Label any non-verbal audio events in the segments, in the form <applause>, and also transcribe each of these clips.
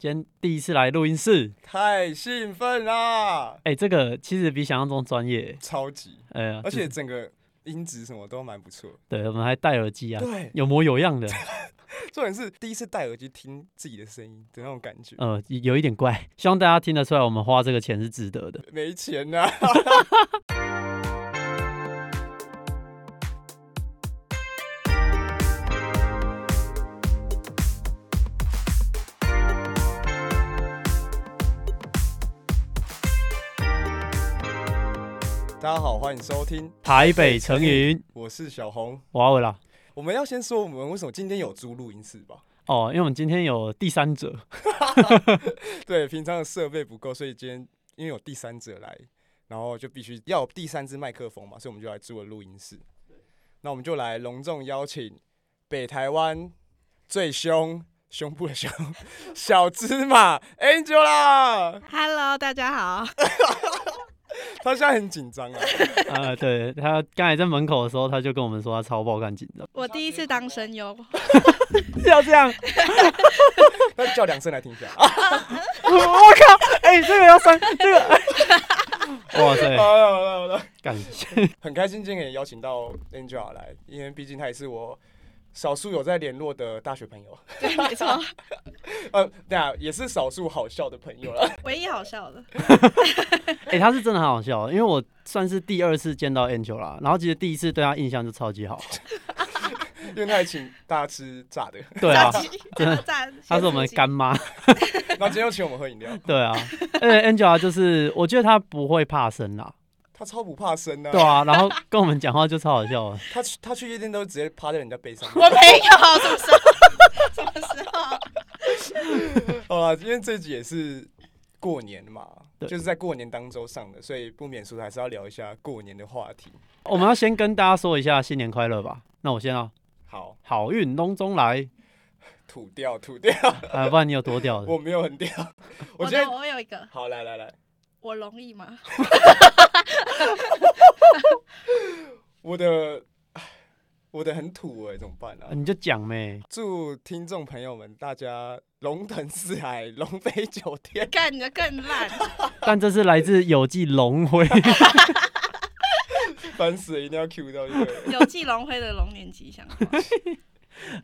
今天第一次来录音室，太兴奋啦！哎、欸，这个其实比想象中专业，超级，哎呀，而且整个音质什么都蛮不错。对，我们还戴耳机啊，对，有模有样的。<laughs> 重点是第一次戴耳机听自己的声音的那种感觉，呃，有一点怪，希望大家听得出来，我们花这个钱是值得的。没钱啊！<laughs> 大家好，欢迎收听台北成云，我是小红，我阿伟啦。我们要先说我们为什么今天有租录音室吧？哦，因为我们今天有第三者，<laughs> 对，平常的设备不够，所以今天因为有第三者来，然后就必须要有第三支麦克风嘛，所以我们就来租了录音室。那我们就来隆重邀请北台湾最凶胸部的凶小芝麻 Angela。Hello，大家好。<laughs> <laughs> 他现在很紧张啊！<laughs> 啊，对，他刚才在门口的时候，他就跟我们说他超爆肝紧张。我第一次当声优，<laughs> 要这样？那叫两声来听一下。我靠！哎，这个要删这个。哇塞！好了好了好了，感谢，很开心今天可以邀请到 Angela 来，因为毕竟他也是我。少数有在联络的大学朋友，对，没错。<laughs> 呃，对啊，也是少数好笑的朋友了。<laughs> 唯一好笑的。哎、欸，他是真的很好笑，因为我算是第二次见到 Angela，然后其实第一次对他印象就超级好，<laughs> 因为他还请大家吃炸的。对啊，真的，他是我们干妈。然后今天又请我们喝饮料。对啊，而且 Angela 就是，我觉得他不会怕生啦。他超不怕生的、啊，对啊，然后跟我们讲话就超好笑。<laughs> 他去他去夜店都直接趴在人家背上。我没有，什么时候？<laughs> 什么时候？<laughs> 好了，今天这集也是过年嘛，就是在过年当周上的，所以不免俗还是要聊一下过年的话题。我们要先跟大家说一下新年快乐吧。那我先啊，好，好运隆中来，吐掉吐掉。啊，不然你有多掉的？我没有很掉。我觉得我有一个。好，来来来。我容易吗？<laughs> 我的，我的很土哎，怎么办呢、啊？你就讲呗。祝听众朋友们大家龙腾四海，龙飞九天。干的更烂。<laughs> 但这是来自有记龙辉。<laughs> 烦死了，一定要 Q 到一个有记龙辉的龙年吉祥。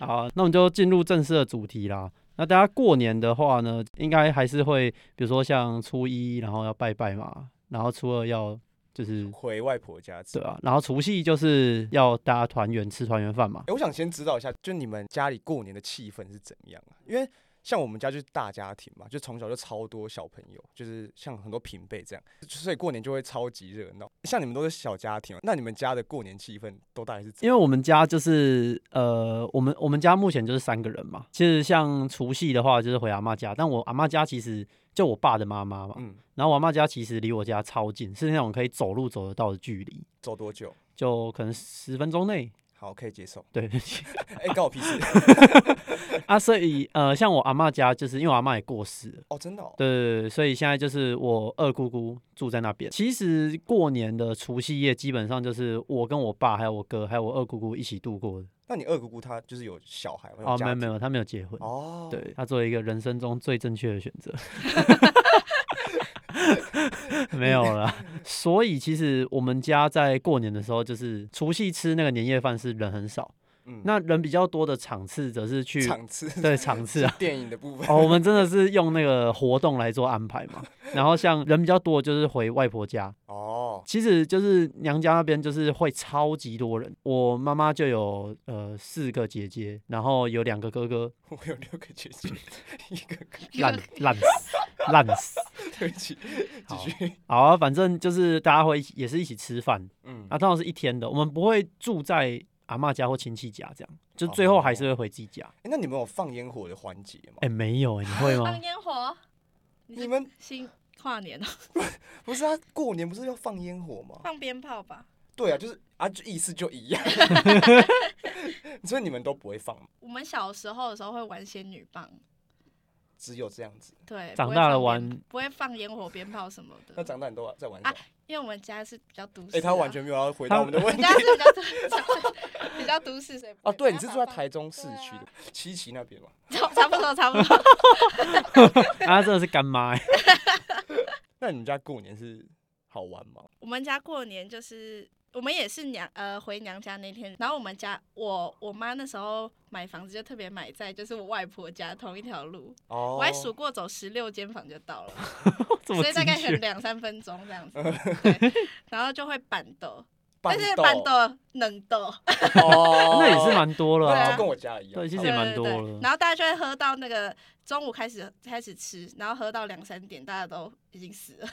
好，那我们就进入正式的主题啦。那大家过年的话呢，应该还是会，比如说像初一，然后要拜拜嘛，然后初二要就是回外婆家，对啊，然后除夕就是要大家团圆吃团圆饭嘛。哎、欸，我想先知道一下，就你们家里过年的气氛是怎么样啊？因为像我们家就是大家庭嘛，就从小就超多小朋友，就是像很多平辈这样，所以过年就会超级热闹。像你们都是小家庭，那你们家的过年气氛都大概是怎样？因为我们家就是呃，我们我们家目前就是三个人嘛。其实像除夕的话，就是回阿妈家，但我阿妈家其实就我爸的妈妈嘛，嗯，然后我阿妈家其实离我家超近，是那种可以走路走得到的距离。走多久？就可能十分钟内。好，可以接受。对，<laughs> 哎、欸，关我屁事。<laughs> 啊，所以呃，像我阿妈家，就是因为我阿妈也过世了。哦，真的、哦。对对对，所以现在就是我二姑姑住在那边。其实过年的除夕夜，基本上就是我跟我爸，还有我哥，还有我二姑姑一起度过的。那你二姑姑她就是有小孩吗？哦，没有没有，她没有结婚。哦，对，她做一个人生中最正确的选择。<laughs> <laughs> 没有了，<laughs> 所以其实我们家在过年的时候，就是除夕吃那个年夜饭是人很少，嗯，那人比较多的场次则是去场次，对场次啊，<laughs> 电影的部分。哦，我们真的是用那个活动来做安排嘛，<laughs> 然后像人比较多就是回外婆家哦，其实就是娘家那边就是会超级多人，我妈妈就有呃四个姐姐，然后有两个哥哥，<laughs> 我有六个姐姐，一个哥烂烂死烂死。对不起，继续。好，好啊，反正就是大家会也是一起吃饭，嗯，啊，通常是一天的，我们不会住在阿嬷家或亲戚家，这样，就最后还是会回自己家。哎、哦欸，那你们有放烟火的环节吗？哎、欸，没有、欸，你会吗？放 <laughs> 烟火？你们新跨年啊？<laughs> 不是啊，过年不是要放烟火吗？放鞭炮吧？对啊，就是啊，就意思就一样。<laughs> 所以你们都不会放？我们小时候的时候会玩仙女棒。只有这样子。对，长大了玩不会放烟火鞭炮什么的。那长大你都在玩什么？因为我们家是比较都市。哎，他完全没有要回答我们的问题。家是比较都市，比较都市，所以哦，对，你是住在台中市区的七期那边吗？<laughs> 差差不多，差不多。<laughs> 啊，真的是干妈哎。<laughs> 那你们家过年是好玩吗？我们家过年就是。我们也是娘呃回娘家那天，然后我们家我我妈那时候买房子就特别买在就是我外婆家同一条路，哦、我还数过走十六间房就到了，<laughs> 所以大概很两三分钟这样子，<laughs> 对，然后就会板豆，但是办桌能豆，哦，<laughs> 那也是蛮多了，啊，跟我家一样，对，其实也蛮多了，然后大家就会喝到那个中午开始开始吃，然后喝到两三点，大家都已经死了。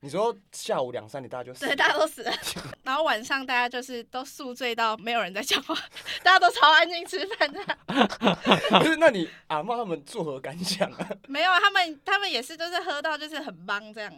你说下午两三点大家就死了，对，大家都死了。<laughs> 然后晚上大家就是都宿醉到没有人在讲话，<laughs> 大家都超安静吃饭的。<laughs> 不是，那你阿嬷他们作何感想啊？没有啊，他们他们也是，就是喝到就是很忙这样，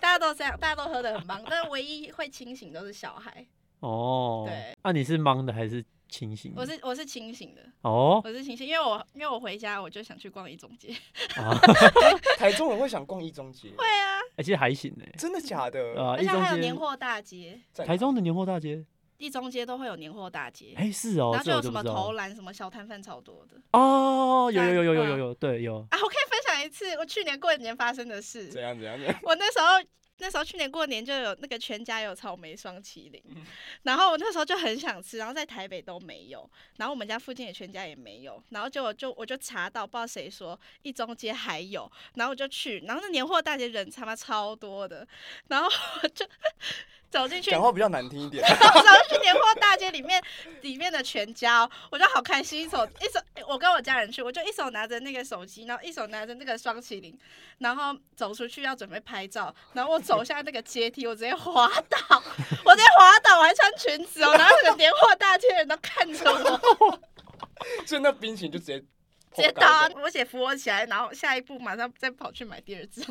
大家都这样，大家都喝得很忙，但是唯一会清醒都是小孩。哦，对，那、啊、你是忙的还是？清醒，我是我是清醒的。哦，我是清醒，因为我因为我回家我就想去逛一中街，啊。<laughs> 台中人会想逛一中街，会啊，而且还行呢，真的假的？而且还有年货大街，台中的年货大街，一中街都会有年货大街，哎是哦，然后就有什么投篮什么小摊贩超多的。哦，有有有有有有有，对有。啊，我可以分享一次我去年过年发生的事，怎样怎样怎样，<laughs> 我那时候。那时候去年过年就有那个全家有草莓双淇淋，<laughs> 然后我那时候就很想吃，然后在台北都没有，然后我们家附近的全家也没有，然后就就我就查到不知道谁说一中街还有，然后我就去，然后那年货大街人他妈超多的，然后我就。走进去，讲话比较难听一点。<laughs> 走进去年货大街里面，<laughs> 里面的全家，我就好开心，一手一手，我跟我家人去，我就一手拿着那个手机，然后一手拿着那个双麒麟，然后走出去要准备拍照，然后我走下那个阶梯，我直接滑倒，<laughs> 我直接滑倒，我还穿裙子哦，然后那个年货大街人都看着我，所以那冰淇淋就直接直接倒，我姐扶我起来，然后下一步马上再跑去买第二支。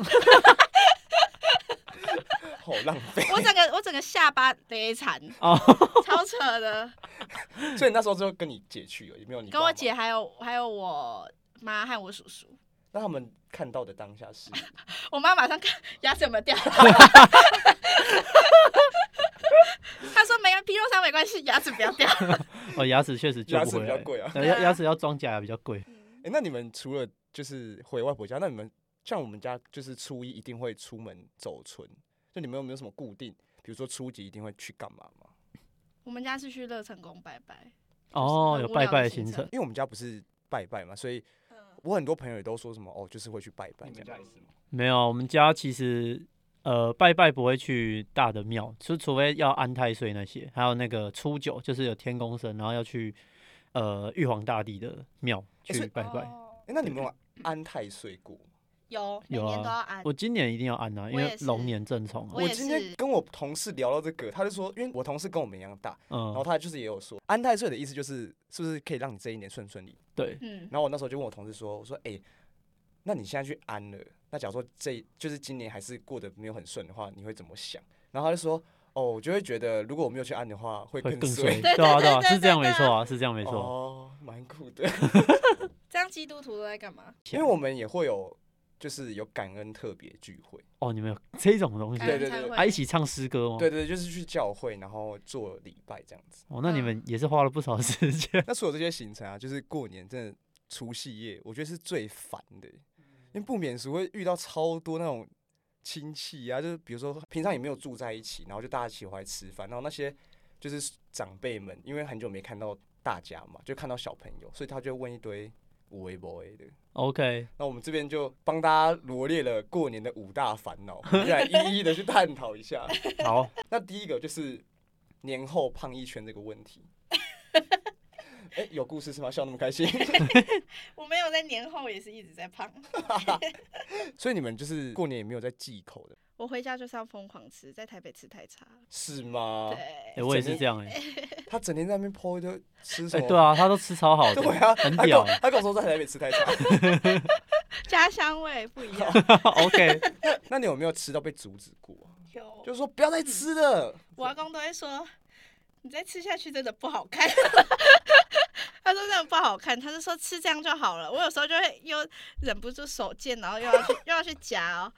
好浪费！我整个我整个下巴累惨 <laughs> 哦，超扯的。所以你那时候就跟你姐去了，有没有你？跟我姐还有还有我妈和我叔叔。那他们看到的当下是？<laughs> 我妈马上看牙齿有没有掉。<laughs> 她说没皮肉伤没关系，牙齿不要掉。哦，牙齿确实牙齿比较贵啊，牙牙齿要装假牙比较贵。哎，那你们除了就是回外婆家，那你们像我们家就是初一一定会出门走村。就你们有没有什么固定？比如说初级一定会去干嘛吗？我们家是去乐成宫拜拜。哦，有拜拜的行程。因为我们家不是拜拜嘛，所以我很多朋友也都说什么哦，就是会去拜拜。你们家也是吗？没有，我们家其实呃拜拜不会去大的庙，就除非要安太岁那些，还有那个初九就是有天公神，然后要去呃玉皇大帝的庙去拜拜。哎，那你们有安太岁过？有，每年都要安。我今年一定要安啊，因为龙年正冲。我今天跟我同事聊到这个，他就说，因为我同事跟我们一样大，然后他就是也有说，安太岁的意思就是是不是可以让你这一年顺顺利？对，然后我那时候就问我同事说，我说，哎，那你现在去安了，那假如说这就是今年还是过得没有很顺的话，你会怎么想？然后他就说，哦，我就会觉得如果我没有去安的话，会更衰。<laughs> 对啊，对啊，是这样没错啊，是这样没错。哦，蛮酷的。<laughs> 这样基督徒都在干嘛？因为我们也会有。就是有感恩特别聚会哦，你们有这种东西？对对对，还一起唱诗歌吗？对对，就是去教会，然后做礼拜这样子。哦，那你们也是花了不少时间。<laughs> 那所有这些行程啊，就是过年真的除夕夜，我觉得是最烦的，因为不免俗会遇到超多那种亲戚啊，就是比如说平常也没有住在一起，然后就大家一起回来吃饭，然后那些就是长辈们，因为很久没看到大家嘛，就看到小朋友，所以他就问一堆。无为不为的，OK。那我们这边就帮大家罗列了过年的五大烦恼，我们来 <laughs> 一一的去探讨一下。好，那第一个就是年后胖一圈这个问题。哎、欸，有故事是吗？笑那么开心？<laughs> 我没有在年后也是一直在胖，<laughs> 所以你们就是过年也没有在忌口的。我回家就是要疯狂吃，在台北吃太差。是吗？对，哎，我也是这样哎。他整天在那边 po 就吃什么？对啊，他都吃超好的，<laughs> 对啊，很屌。他跟我说在台北吃太差，<laughs> 家乡味不一样。<laughs> OK，那你有没有吃到被阻止过？有，就是说不要再吃了。我阿公都会说，你再吃下去真的不好看。他说这样不好看，他就说吃这样就好了。我有时候就会又忍不住手贱，然后又要去又要去夹哦。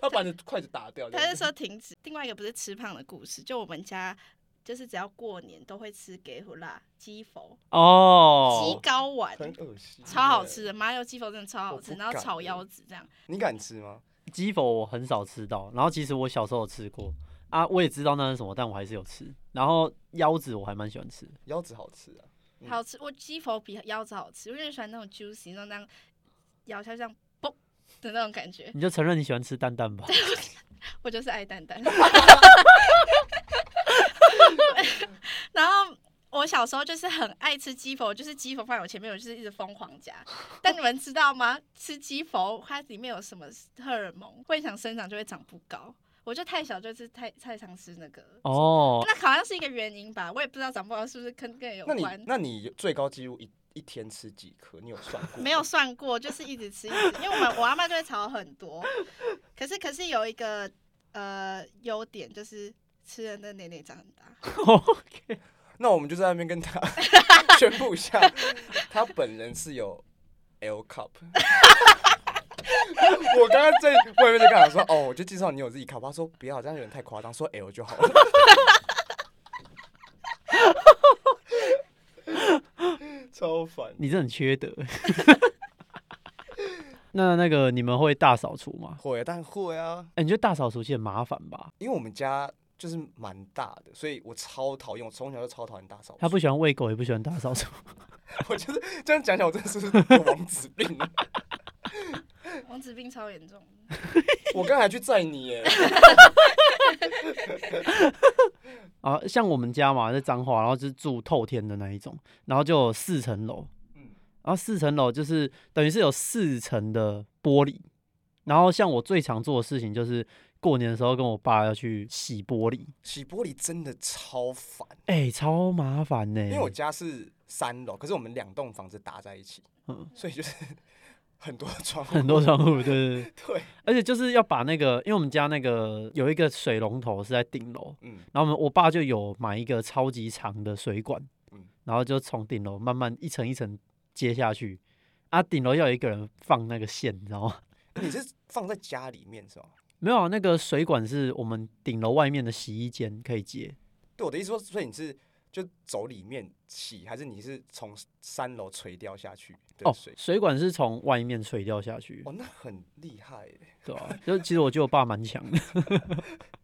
他把你的筷子打掉。他就说停止。另外一个不是吃胖的故事，就我们家就是只要过年都会吃给胡辣鸡佛哦，鸡睾丸，很恶心，超好吃的麻油鸡佛真的超好吃，然后炒腰子这样。你敢吃吗？鸡佛我很少吃到，然后其实我小时候有吃过啊，我也知道那是什么，但我还是有吃。然后腰子我还蛮喜欢吃，腰子好吃啊。好吃，我鸡佛比腰子好吃，我因为喜欢那种 juicy，那种那样咬下去这样嘣的那种感觉。你就承认你喜欢吃蛋蛋吧。我就是爱蛋蛋。<laughs> 然后我小时候就是很爱吃鸡佛，就是鸡佛放在我前面，我就是一直疯狂夹。但你们知道吗？吃鸡佛它里面有什么荷尔蒙，会想生长就会长不高。我就太小，就是太太常吃那个哦，那好像是一个原因吧，我也不知道长不高是不是跟跟有关。那你那你最高纪录一一天吃几颗？你有算过？<laughs> 没有算过，就是一直吃一直，因为我们我阿妈就会炒很多。可是可是有一个呃优点，就是吃人的奶奶长很大。<laughs> OK，那我们就在那边跟他 <laughs> 宣布一下，他本人是有 L cup。我刚刚在外面就跟他说，哦，我就介绍你有自己卡，他说不要，这样有点太夸张，说 L 就好了。超烦，你这很缺德。<laughs> 那那个你们会大扫除吗？会，但会啊。哎、欸，你觉得大扫除其实很麻烦吧？因为我们家就是蛮大的，所以我超讨厌，我从小就超讨厌大扫除。他不喜欢喂狗，也不喜欢大扫除。<laughs> 我就是这样讲讲，我真的是王子病。<laughs> 王子病超严重，我刚才去载你耶。<laughs> 啊，像我们家嘛，在彰化，然后就是住透天的那一种，然后就有四层楼，然后四层楼就是等于是有四层的玻璃，然后像我最常做的事情就是过年的时候跟我爸要去洗玻璃，洗玻璃真的超烦，哎、欸，超麻烦呢，因为我家是三楼，可是我们两栋房子搭在一起，嗯，所以就是。很多 <laughs> 窗户，很多窗户，对对对，<laughs> 对，而且就是要把那个，因为我们家那个有一个水龙头是在顶楼，嗯，然后我们我爸就有买一个超级长的水管，嗯，然后就从顶楼慢慢一层一层接下去，啊，顶楼要有一个人放那个线，你知道吗？<laughs> 你是放在家里面是吧？没有啊，那个水管是我们顶楼外面的洗衣间可以接。对，我的意思说，所以你是。就走里面洗，还是你是从三楼垂掉下去？哦，水管是从外面垂掉下去。哦，那很厉害，对吧、啊？就其实我觉得我爸蛮强的。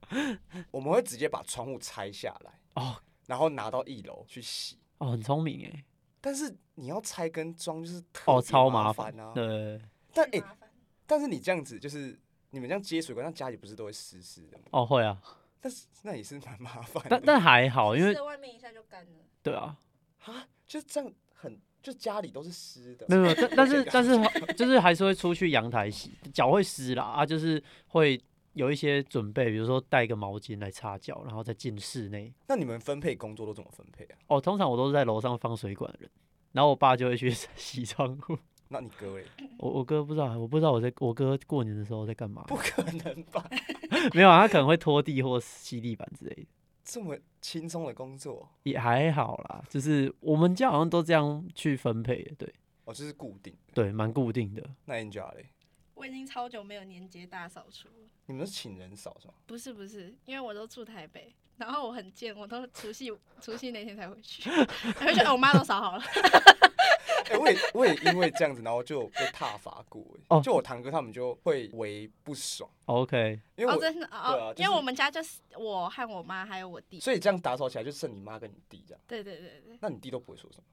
<laughs> 我们会直接把窗户拆下来哦，然后拿到一楼去洗。哦，很聪明哎。但是你要拆跟装就是哦超麻烦啊。对。但哎、欸，但是你这样子就是你们这样接水管，那家里不是都会湿湿的吗？哦，会啊。但是那也是蛮麻烦，但但还好，因为在外面一下就干了。对啊，啊，就这样很，就家里都是湿的。没有没有，但 <laughs> 但是但是就是还是会出去阳台洗，脚会湿啦啊，就是会有一些准备，比如说带个毛巾来擦脚，然后再进室内。那你们分配工作都怎么分配啊？哦，通常我都是在楼上放水管的人，然后我爸就会去 <laughs> 洗窗户。那你哥嘞？我我哥不知道，我不知道我在我哥过年的时候在干嘛。<laughs> 不可能吧？<laughs> 没有啊，他可能会拖地或吸地板之类的。这么轻松的工作也还好啦，就是我们家好像都这样去分配，对。哦，就是固定。对，蛮固定的。那你家嘞？我已经超久没有年节大扫除了。你们是请人扫是吗？不是不是，因为我都住台北，然后我很贱，我都除夕除夕那天才回去，<laughs> 回去我妈都扫好了。我也我也因为这样子，然后就被踏伐过。哦，就我堂哥他们就会为不爽。OK，因为我真的哦，因为我们家就是我和我妈还有我弟，所以这样打扫起来就剩你妈跟你弟这样。对对对对。那你弟都不会说什么？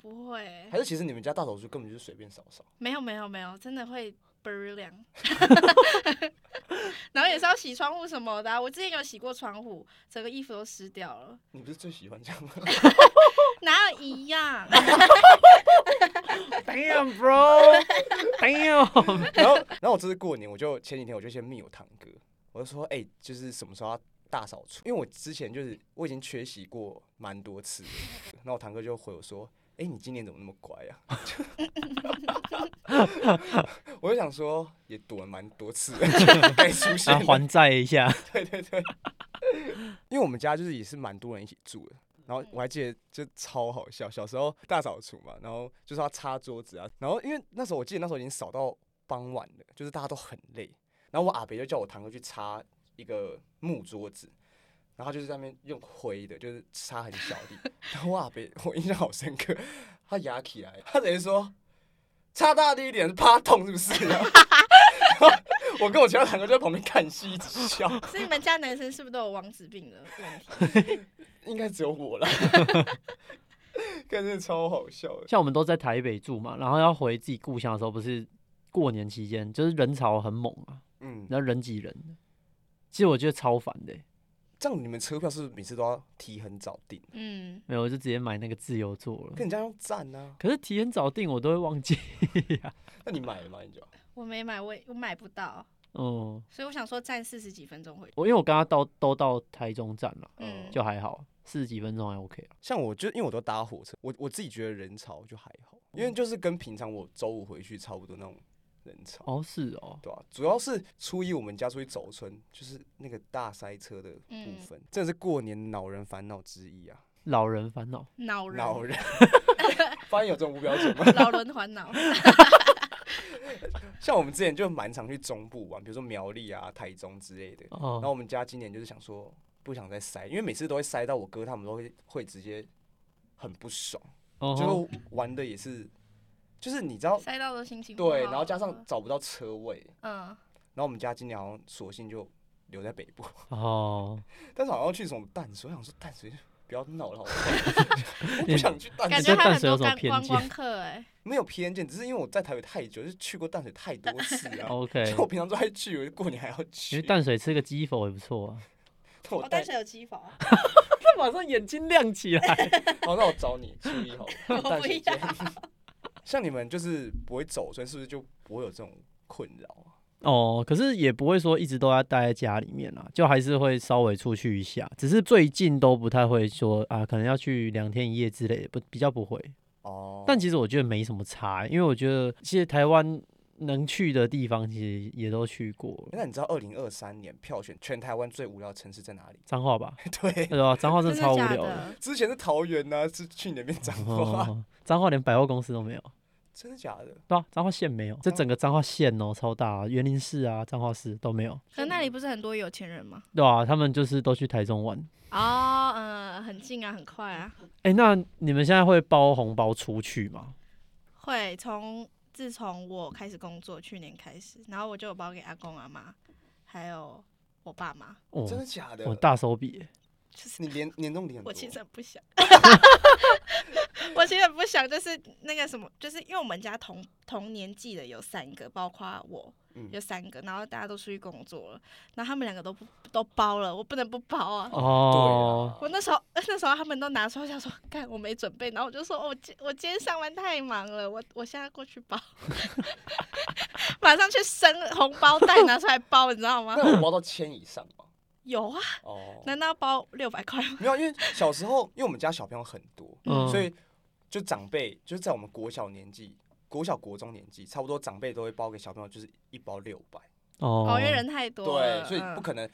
不会。还是其实你们家大扫除根本就是随便扫扫？没有没有没有，真的会倍儿凉。<laughs> 然后也是要洗窗户什么的、啊，我之前有洗过窗户，整个衣服都湿掉了。你不是最喜欢这样吗？<laughs> 哪有一样 <laughs> <laughs> Damn bro，Damn。<laughs> <laughs> 然后，然后我这次过年，我就前几天我就先密我堂哥，我就说，哎、欸，就是什么时候要大扫除？因为我之前就是我已经缺席过蛮多次，然后我堂哥就回我说。哎、欸，你今年怎么那么乖啊？我就想说，也躲了蛮多次，该出现还债一下。对对对，因为我们家就是也是蛮多人一起住的，然后我还记得就超好笑，小时候大扫除嘛，然后就是要擦桌子啊，然后因为那时候我记得那时候已经扫到傍晚了，就是大家都很累，然后我阿伯就叫我堂哥去擦一个木桌子，然后就是在那边用灰的，就是擦很小的，<laughs> 然后我阿伯我印象好深刻，他牙起来，他等于说擦大力一点是怕痛是不是？<laughs> 我跟我其他堂哥就在旁边看戏一直笑。<laughs> 所以你们家男生是不是都有王子病的问题？<laughs> 应该只有我了。<laughs> 看真的超好笑的。像我们都在台北住嘛，然后要回自己故乡的时候，不是过年期间，就是人潮很猛啊。嗯。然后人挤人。其实我觉得超烦的。这样你们车票是不是每次都要提很早订？嗯。没有，我就直接买那个自由座了。跟人家用站呢。可是提很早订，我都会忘记呀。那你买了吗？你就。我没买，我我买不到。哦、嗯，所以我想说站四十几分钟回去。我因为我刚刚到都到台中站了，嗯，就还好，四十几分钟还 OK。像我就因为我都搭火车，我我自己觉得人潮就还好，因为就是跟平常我周五回去差不多那种人潮。哦，是哦，对啊，主要是初一我们家出去走村，就是那个大塞车的部分，嗯、真的是过年恼人烦恼之一啊。老人烦恼，恼人，恼人，<laughs> 发现有这种无标准吗？老人烦恼。<laughs> <laughs> 像我们之前就蛮常去中部玩，比如说苗栗啊、台中之类的。然后我们家今年就是想说不想再塞，因为每次都会塞到我哥他们都会会直接很不爽，就玩的也是，就是你知道塞到的心情对，然后加上找不到车位，嗯，然后我们家今年好像索性就留在北部。哦，<laughs> 但是好像去什么淡水，我想说淡水。不要闹了，好不好？<laughs> 我不想去淡水。感觉他很多观光客哎，没有偏见，只是因为我在台北太久，就是去过淡水太多次了。<laughs> OK，就我平常都爱去，我过年还要去。因为淡水吃个鸡否也不错啊。我淡水有鸡否，他马上眼睛亮起来。<laughs> 好，那我找你初一好了，淡水见。像你们就是不会走，所以是不是就不会有这种困扰啊？哦，可是也不会说一直都要待在家里面啦，就还是会稍微出去一下。只是最近都不太会说啊，可能要去两天一夜之类的，不比较不会。哦，但其实我觉得没什么差，因为我觉得其实台湾能去的地方其实也都去过。那你知道二零二三年票选全台湾最无聊的城市在哪里？彰化吧？<laughs> 对，对吧？彰化真的超无聊的。之前是桃园呢、啊，是去年变彰化，彰化连百货公司都没有。真的假的？对啊，彰化县没有，这整个彰化县哦，超大，啊，员林市啊，彰化市都没有。可那里不是很多有钱人吗？对啊，他们就是都去台中玩。哦，嗯，很近啊，很快啊。哎、欸，那你们现在会包红包出去吗？会，从自从我开始工作，去年开始，然后我就有包给阿公阿妈，还有我爸妈。哦，真的假的？我大手笔。就是你年年终点，我其实很不想，<laughs> 我其实很不想，就是那个什么，就是因为我们家同同年纪的有三个，包括我，有三个，然后大家都出去工作了，然后他们两个都不都包了，我不能不包啊。哦。<laughs> 我那时候那时候他们都拿出来，想说，干我没准备，然后我就说，我今我今天上班太忙了，我我现在过去包，<laughs> 马上去生红包袋拿出来包，你知道吗？那我包到千以上吗？有啊，哦，难道要包六百块吗？没有，因为小时候，因为我们家小朋友很多，<laughs> 嗯、所以就长辈就是在我们国小年纪、国小国中年纪，差不多长辈都会包给小朋友，就是一包六百。哦，因为人太多，对，所以不可能。嗯、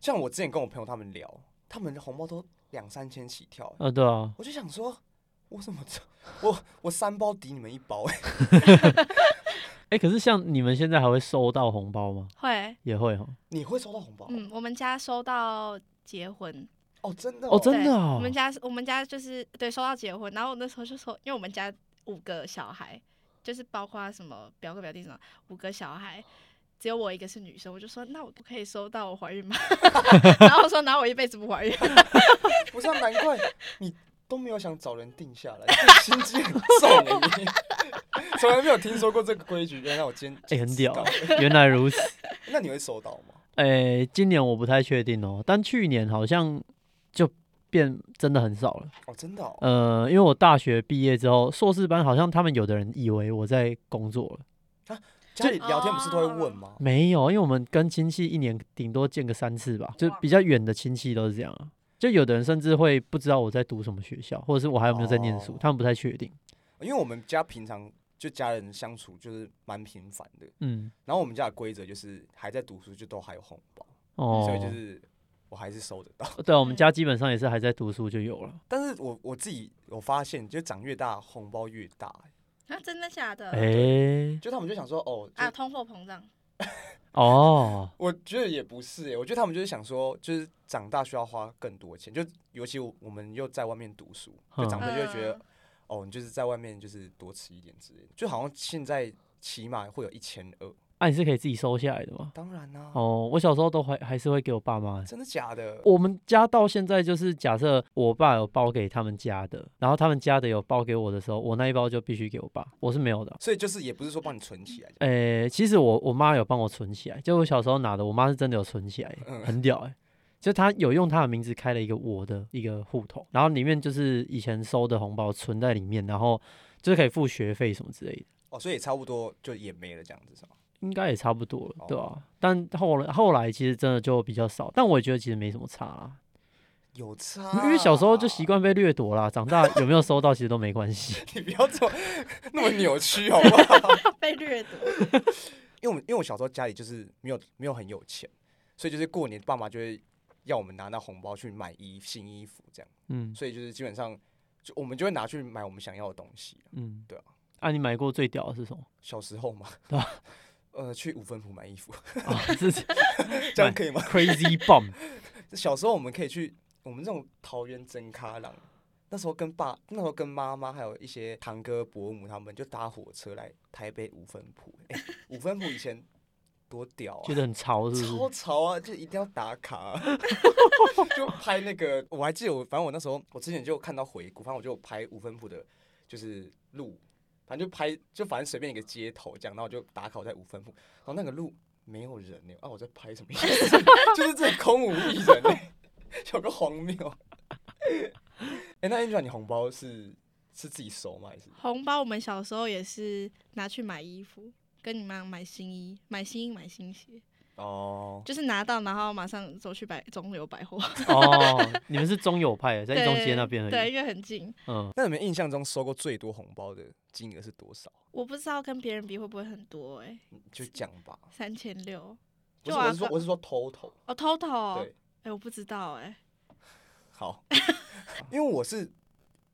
像我之前跟我朋友他们聊，他们的红包都两三千起跳。啊、哦，对啊。我就想说，我怎么我我三包抵你们一包哎。<laughs> 哎、欸，可是像你们现在还会收到红包吗？会，也会哈。你会收到红包？嗯，我们家收到结婚。哦，真的哦，真的哦。我们家我们家就是对收到结婚，然后我那时候就说，因为我们家五个小孩，就是包括什么表哥表弟什么，五个小孩，只有我一个是女生，我就说那我不可以收到我怀孕吗？<laughs> 然后我说，那我一辈子不怀孕。<laughs> 不是、啊，难怪你都没有想找人定下来，心机很重的你。从来没有听说过这个规矩，<laughs> 原来我今天哎、欸、很屌，<laughs> 原来如此。<laughs> 那你会收到吗？哎、欸，今年我不太确定哦，但去年好像就变真的很少了。哦，真的、哦。呃，因为我大学毕业之后，硕士班好像他们有的人以为我在工作了。啊，家里聊天不是都会问吗？没有，因为我们跟亲戚一年顶多见个三次吧，就比较远的亲戚都是这样。就有的人甚至会不知道我在读什么学校，或者是我还有没有在念书，哦、他们不太确定。因为我们家平常。就家人相处就是蛮频繁的，嗯，然后我们家的规则就是还在读书就都还有红包，哦，所以就是我还是收得到。对啊，我们家基本上也是还在读书就有了。但是我我自己有发现，就长越大，红包越大。啊，真的假的？哎、欸，就他们就想说，哦，啊，通货膨胀。哦，<laughs> 我觉得也不是，哎，我觉得他们就是想说，就是长大需要花更多钱，就尤其我们又在外面读书，就长辈就会觉得，嗯、哦，你就是在外面就是多吃一点之类的，就好像现在起码会有一千二。那、啊、你是可以自己收下来的吗？当然啦、啊。哦，我小时候都还还是会给我爸妈。真的假的？我们家到现在就是假设我爸有包给他们家的，然后他们家的有包给我的时候，我那一包就必须给我爸，我是没有的。所以就是也不是说帮你存起来。诶、欸，其实我我妈有帮我存起来，就我小时候拿的，我妈是真的有存起来，嗯、很屌诶、欸。就他有用他的名字开了一个我的一个户头，然后里面就是以前收的红包存在里面，然后就是可以付学费什么之类的。哦，所以也差不多就也没了这样子是吗？应该也差不多了，对吧、啊？哦、但后来后来其实真的就比较少，但我也觉得其实没什么差啦。有差、啊，因为小时候就习惯被掠夺啦，长大有没有收到其实都没关系。<laughs> 你不要这么 <laughs> 那么扭曲好不好？<laughs> 被掠夺。因为我因为我小时候家里就是没有没有很有钱，所以就是过年爸妈就会要我们拿那红包去买衣新衣服这样。嗯，所以就是基本上就我们就会拿去买我们想要的东西。嗯，对啊。啊，你买过最屌的是什么？<laughs> 小时候嘛，对吧？呃，去五分埔买衣服，这样可以吗？Crazy bomb <laughs> 小时候我们可以去我们这种桃园真咖郎，那时候跟爸，那时候跟妈妈还有一些堂哥伯母他们就搭火车来台北五分埔。哎、欸，五分埔以前多屌啊！觉得很潮是不是？超潮啊！就一定要打卡，啊，<laughs> 就拍那个。我还记得我，反正我那时候我之前就看到回顾，反正我就拍五分埔的，就是路。反正就拍，就反正随便一个街头这样，然后就打卡在五分埔，然后那个路没有人呢，啊，我在拍什么意思？<laughs> 就是这空无一人呢，<laughs> 有个荒谬。哎、欸，那 Angela 你红包是是自己收吗？还是红包？我们小时候也是拿去买衣服，跟你妈买新衣、买新衣、买新鞋。哦，就是拿到，然后马上走去百中友百货。<laughs> 哦，你们是中友派的，在一中街那边。对，因为很近。嗯，那你们印象中收过最多红包的金额是多少？我不知道跟别人比会不会很多哎、欸。就讲吧。三千六。不是，我是说，我是说 total。哦，total。对。哎、欸，我不知道哎、欸。好。<laughs> 因为我是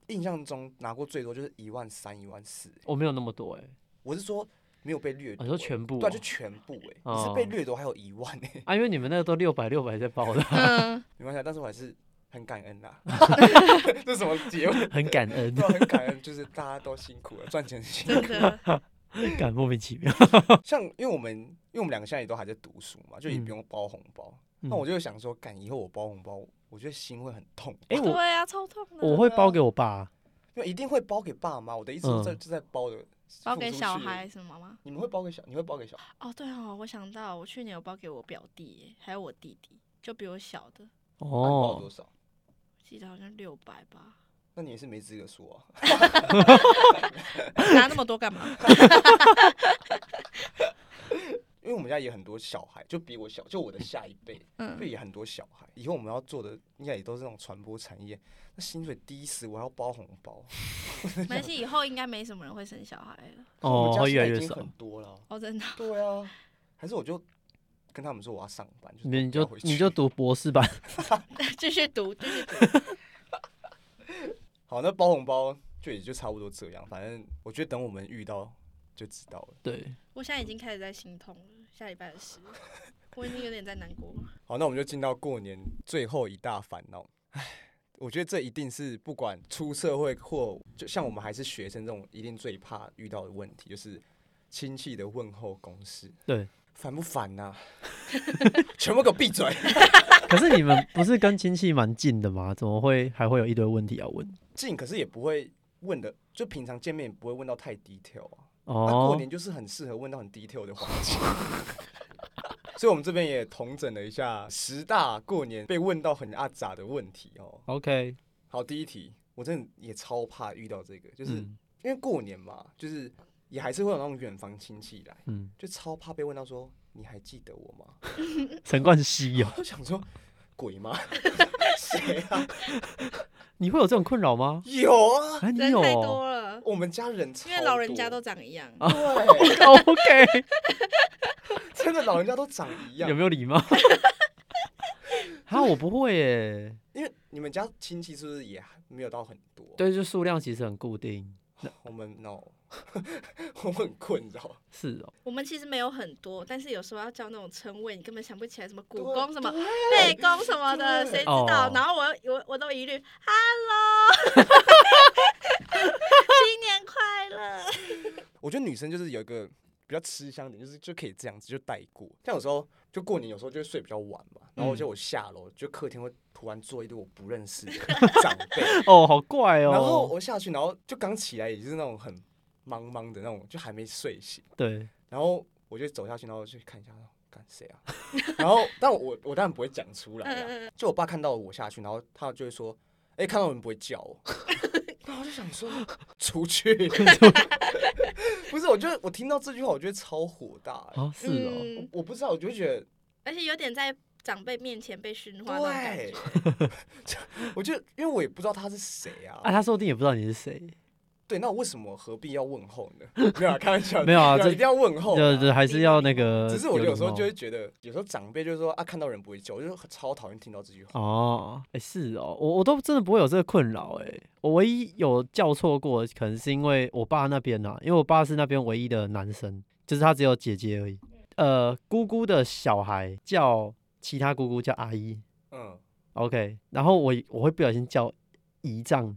印象中拿过最多就是一万三、一万四。我没有那么多哎、欸。我是说。没有被掠夺，你说全部？对，就全部哎，你是被掠夺还有一万哎，啊，因为你们那个都六百六百在包的，<laughs> 没关系，但是我还是很感恩呐。<laughs> 这什么结尾？很感恩，对，很感恩，就是大家都辛苦了，赚钱辛苦，感莫名其妙。<laughs> 像因为我们，因为我们两个现在也都还在读书嘛，就也不用包红包。那我就想说，干以后我包红包，我觉得心会很痛。哎，对啊，超痛的。我会包给我爸，因为一定会包给爸妈。我的意思是在就在包的。包给小孩什么吗？你们会包给小？你会包给小？哦，对哦，我想到我去年有包给我表弟，还有我弟弟，就比我小的。哦，包多少？记得好像六百吧。那你也是没资格说啊。<laughs> 拿那么多干嘛？<laughs> 因为我们家也很多小孩，就比我小，就我的下一辈，嗯，也很多小孩。以后我们要做的应该也都是那种传播产业。那薪水低死，我要包红包。<laughs> 没关系，以后应该没什么人会生小孩了。哦，我们家已经很多了。哦，真的。对啊，还是我就跟他们说我要上班，你就你就读博士吧，<laughs> 继续读，继续读。<laughs> 好，那包红包就也就差不多这样。反正我觉得等我们遇到就知道了。对，我现在已经开始在心痛了。下礼拜的事，<laughs> 我已经有点在难过。好，那我们就进到过年最后一大烦恼。唉，我觉得这一定是不管出社会或就像我们还是学生这种，一定最怕遇到的问题，就是亲戚的问候公式。对，烦不烦呐？<laughs> 全部给我闭嘴！<laughs> 可是你们不是跟亲戚蛮近的吗？怎么会还会有一堆问题要问？近，可是也不会问的，就平常见面也不会问到太 detail 啊。哦，那过年就是很适合问到很 detail 的环节，<laughs> 所以我们这边也统整了一下十大过年被问到很阿杂的问题哦。OK，好，第一题，我真的也超怕遇到这个，就是因为过年嘛，就是也还是会有那种远房亲戚来，嗯，就超怕被问到说你还记得我吗？<laughs> 陈冠希哦，<laughs> 我想说鬼吗？谁啊？你会有这种困扰吗？有啊，人太多了。我们家人因为老人家都长一样。对，<laughs> OK。<laughs> 真的老人家都长一样，有没有礼貌？<laughs> 啊，我不会耶，因为你们家亲戚是不是也没有到很多？对，就数量其实很固定。我们 no，<laughs> 我们很困扰。是哦，我们其实没有很多，但是有时候要叫那种称谓，你根本想不起来什么古公什么背公什么的，谁知道？然后我我我都一律 Hello，<laughs> 新年快乐。<laughs> 我觉得女生就是有一个比较吃香点，就是就可以这样子就带过。像有时候就过年，有时候就会睡比较晚嘛，然后就我下楼就客厅会。突然坐一堆我不认识的长辈哦，好怪哦。然后我下去，然后就刚起来，也就是那种很茫茫的那种，就还没睡醒。对。然后我就走下去，然后去看一下，干谁啊？<laughs> 然后，但我我当然不会讲出来啊。就我爸看到我下去，然后他就会说：“哎，看到人不会叫我。<laughs> ”然后我就想说：“出去。<laughs> ”不是，我就我听到这句话，我觉得超火大。哦，是哦。我不知道，我就觉得，而且有点在。长辈面前被驯化的感觉，我就，因为我也不知道他是谁啊。啊，他说不定也不知道你是谁。对，那我为什么何必要问候呢？<laughs> 没有啊，开玩笑。没有啊，这一定要问候。对对，还是要那个。只是我有时候就会觉得，有时候长辈就是说啊，看到人不会叫，我就超讨厌听到这句话。哦，哎，是哦，我我都真的不会有这个困扰哎。我唯一有叫错过，可能是因为我爸那边啊，因为我爸是那边唯一的男生，就是他只有姐姐而已。呃，姑姑的小孩叫。其他姑姑叫阿姨，嗯，OK，然后我我会不小心叫姨丈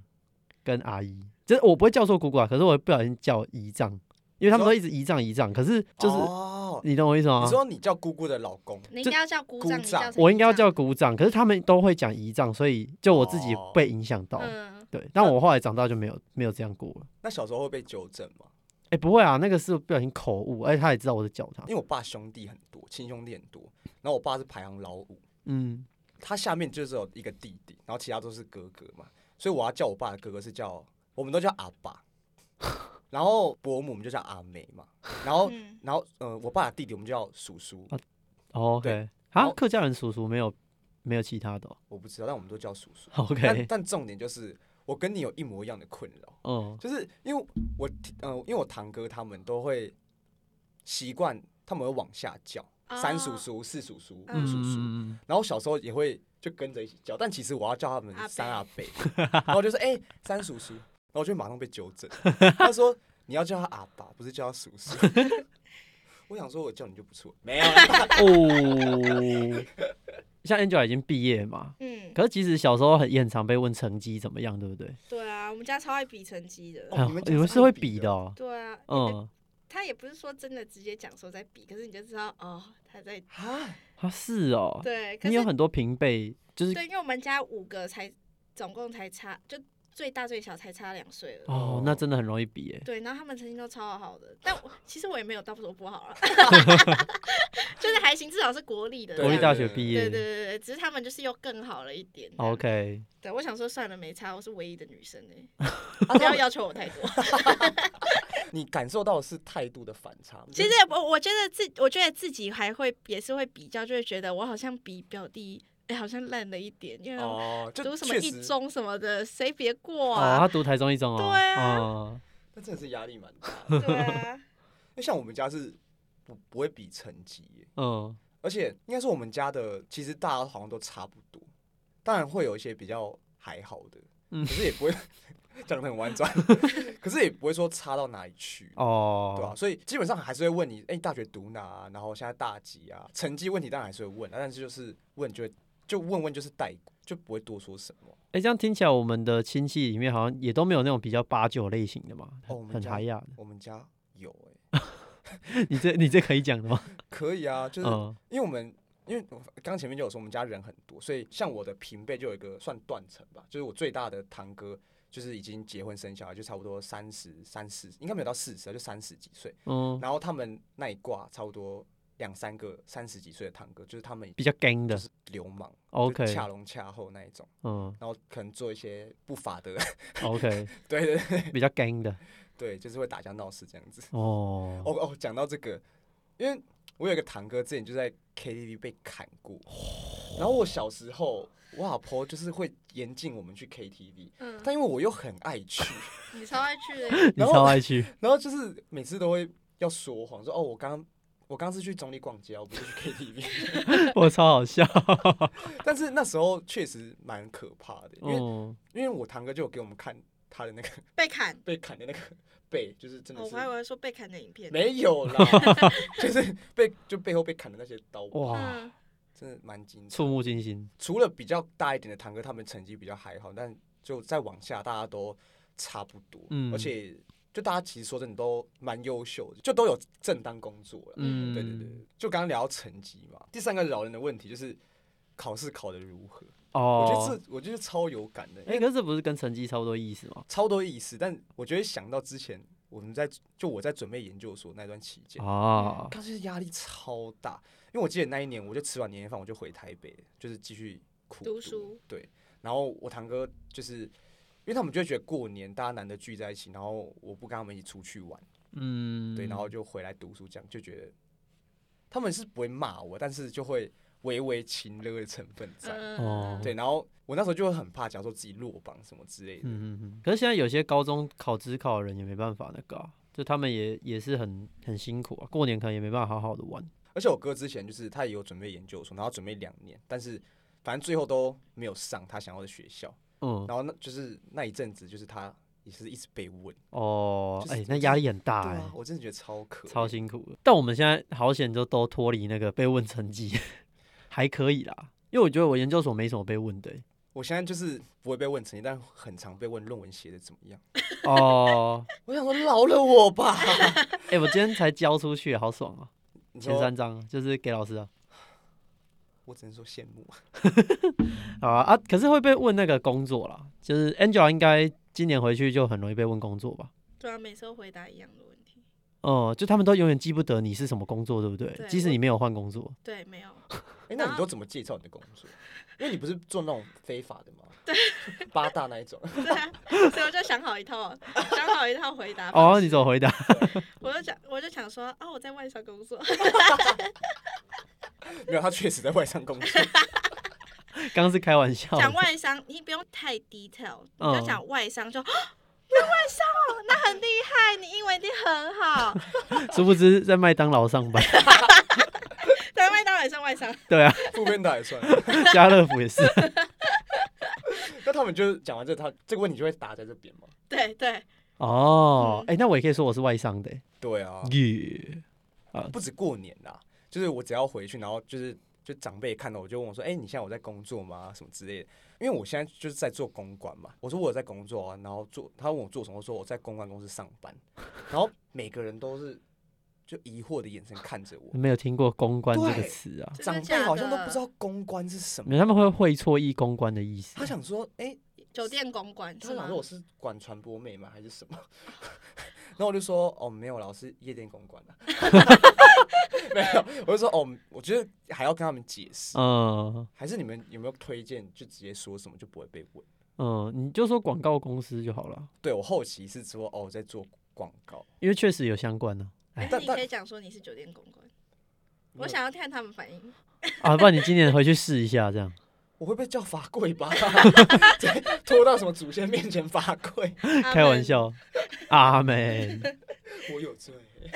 跟阿姨，就是我不会叫错姑姑啊，可是我会不小心叫姨丈，因为他们都一直姨丈姨丈，可是就是、哦、你懂我意思吗？你说你叫姑姑的老公，你应该要叫姑丈，我应该要叫姑丈，可是他们都会讲姨丈，所以就我自己被影响到，哦、对，但我后来长大就没有没有这样过了。那小时候会被纠正吗？哎、欸，不会啊，那个是不小心口误，而且他也知道我在叫他，因为我爸兄弟很多，亲兄弟很多。然后我爸是排行老五，嗯，他下面就只有一个弟弟，然后其他都是哥哥嘛，所以我要叫我爸的哥哥是叫，我们都叫阿爸，<laughs> 然后伯母我们就叫阿梅嘛，然后然后呃我爸的弟弟我们就叫叔叔，哦，OK，啊，客家人叔叔没有没有其他的、哦，我不知道，但我们都叫叔叔，<laughs> OK，但但重点就是我跟你有一模一样的困扰，嗯，就是因为我呃因为我堂哥他们都会习惯，他们会往下叫。三叔叔、四叔叔、五叔叔，然后小时候也会就跟着一起叫，但其实我要叫他们三阿伯，然后就说哎三叔叔，然后就马上被纠正，他说你要叫他阿爸，不是叫他叔叔。<laughs> 我想说我叫你就不错，没有 <laughs> 哦。<laughs> 像 Angela 已经毕业嘛，嗯，可是其实小时候很也很常被问成绩怎么样，对不对？对啊，我们家超爱比成绩的。你们是会比的哦？对啊，嗯。他也不是说真的直接讲说在比，可是你就知道哦，他在啊，他是哦，对，你有很多平辈，就是对，因为我们家五个才总共才差，就最大最小才差两岁了。哦，那真的很容易比耶。对，然后他们成绩都超好的，但我 <laughs> 其实我也没有到说不好了，<laughs> 就是还行，至少是国立的国立大学毕业。对对对对，只是他们就是又更好了一点。OK。对，我想说算了，没差，我是唯一的女生哎，不要要求我太多。你感受到的是态度的反差。其实我我觉得自我觉得自己还会也是会比较，就会觉得我好像比表弟哎、欸、好像烂了一点，因为读什么一中什么的，谁别过啊？哦，他读台中一中哦。对啊，哦、<laughs> 那真的是压力蛮大。对啊，因为像我们家是不不会比成绩，嗯，而且应该说我们家的其实大家好像都差不多，当然会有一些比较还好的，嗯，可是也不会。<laughs> 讲的很婉转，<laughs> 可是也不会说差到哪里去哦，对吧、啊？所以基本上还是会问你，哎、欸，你大学读哪、啊？然后现在大几啊？成绩问题当然还是会问，但是就是问就会就问问就是带过，就不会多说什么。哎、欸，这样听起来，我们的亲戚里面好像也都没有那种比较八九类型的嘛？哦，很嗨呀。我们家有哎、欸，<laughs> 你这你这可以讲的吗？<laughs> 可以啊，就是因为我们因为刚前面就有说我们家人很多，所以像我的平辈就有一个算断层吧，就是我最大的堂哥。就是已经结婚生小孩，就差不多三十三四，应该没有到四十，就三十几岁。嗯，然后他们那一挂差不多两三个三十几岁的堂哥，就是他们比较 gang 的，就是流氓，OK，恰龙恰后那一种。嗯，然后可能做一些不法的，OK，<laughs> 对对对，比较 gang 的，对，就是会打架闹事这样子。哦。哦哦，讲到这个，因为我有一个堂哥之前就在 KTV 被砍过，然后我小时候。我老婆就是会严禁我们去 KTV，嗯，但因为我又很爱去，<laughs> 你超爱去的，<laughs> 你超爱去，然后就是每次都会要说谎，说哦，我刚刚我刚是去总理逛街，我不是去 KTV。<laughs> 我超好笑。<laughs> 但是那时候确实蛮可怕的，因为、嗯、因为我堂哥就有给我们看他的那个被砍被砍的那个背，就是真的是。我还以为说被砍的影片。没有啦，<laughs> 就是被就背后被砍的那些刀。哇，真的蛮惊，触目惊心。除了比较大一点的堂哥，他们成绩比较还好，但就再往下，大家都差不多。嗯，而且。就大家其实说真的都蛮优秀的，就都有正当工作了。嗯，对对对。就刚刚聊到成绩嘛，第三个老人的问题就是考试考得如何？哦，我觉得这我觉得超有感的。哎，可是这不是跟成绩差不多意思吗？超多意思，但我觉得想到之前我们在就我在准备研究所那段期间啊，当时压力超大，因为我记得那一年我就吃完年夜饭我就回台北，就是继续。读书。对，然后我堂哥就是。因为他们就会觉得过年大家难得聚在一起，然后我不跟他们一起出去玩，嗯，对，然后就回来读书，这样就觉得他们是不会骂我，但是就会微微情勒的成分在，哦，对，然后我那时候就会很怕，假如说自己落榜什么之类的，嗯嗯嗯。可是现在有些高中考职考的人也没办法那个啊，就他们也也是很很辛苦啊，过年可能也没办法好好的玩。而且我哥之前就是他也有准备研究所，然后准备两年，但是反正最后都没有上他想要的学校。嗯，然后那就是那一阵子，就是他也是一直被问哦，哎、就是欸，那压力很大哎、啊，我真的觉得超可超辛苦的。但我们现在好险，就都脱离那个被问成绩，<laughs> 还可以啦。因为我觉得我研究所没什么被问的、欸。我现在就是不会被问成绩，但很常被问论文写的怎么样。<laughs> 哦，我想说饶了我吧。哎、欸，我今天才交出去，好爽啊！前三章就是给老师啊。我只能说羡慕 <laughs> 啊啊！可是会被问那个工作啦，就是 Angela 应该今年回去就很容易被问工作吧？对啊，每次都回答一样的问题。哦、嗯，就他们都永远记不得你是什么工作，对不对？对，即使你没有换工作。对，没有。哎、欸，那你都怎么介绍你的工作？因为你不是做那种非法的吗？<laughs> 对，八大那一种。<laughs> 对啊，所以我就想好一套，想好一套回答。哦，你怎么回答？我就想，我就想说啊，我在外商工作。没有，他确实在外商工作。<laughs> 刚刚是开玩笑。讲外商，你不用太 detail，你要讲外商就，那外商哦，那很厉害，你英文一定很好。<laughs> 殊不知在麦当劳上班。<laughs> 在麦当劳也算外商。对啊，副边打也算。家乐福也是。那他们就讲完这，他这个问题就会答在这边嘛？对对。哦，哎，那我也可以说我是外商的。对啊。耶。啊，不止过年啦。就是我只要回去，然后就是就长辈看到我就问我说：“哎、欸，你现在我在工作吗？什么之类的？”因为我现在就是在做公关嘛。我说我有在工作啊，然后做他问我做什么，我说我在公关公司上班。然后每个人都是就疑惑的眼神看着我。没有听过公关这个词啊？长辈好像都不知道公关是什么。他们会会错意公关的意思。他想说：“哎、欸，酒店公关。”他想说我是管传播妹吗？还是什么？<laughs> 然后我就说：“哦，没有，老师夜店公关的。<laughs> ”没有，我就说哦，我觉得还要跟他们解释。嗯，还是你们有没有推荐，就直接说什么就不会被问？嗯，你就说广告公司就好了。对，我后期是说哦，在做广告，因为确实有相关呢、啊。但你可以讲说你是酒店公关，我想要看他们反应。啊，不然你今年回去试一下，这样我会被叫罚跪吧？<laughs> 拖到什么祖先面前罚跪？开玩笑，阿门。<laughs> 我有罪。<laughs>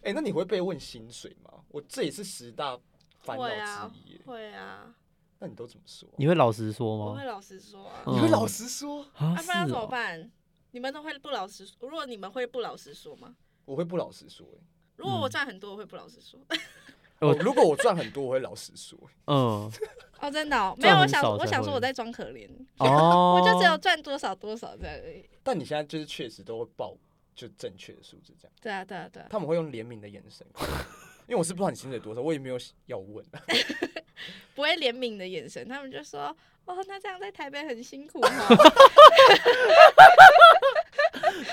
哎、欸，那你会被问薪水吗？我这也是十大烦恼之一。会啊，会啊。那你都怎么说？你会老实说吗？我会老实说啊。你会老实说？啊，不然怎么办？你们都会不老实说？如果你们会不老实说吗？我会不老实说。如果我赚很多，我会不老实说。哦，如果我赚很多，我会老实说。<laughs> 嗯。哦，真的哦，没有，我想，我想说我在装可怜。哦。<laughs> 我就只有赚多少多少这样而已。但你现在就是确实都会报。就正确的数字这样。对啊，对啊，对啊。他们会用怜悯的眼神，因为我是不知道你薪水多少，我也没有要问。<laughs> 不会怜悯的眼神，他们就说：“哦，那这样在台北很辛苦哈。”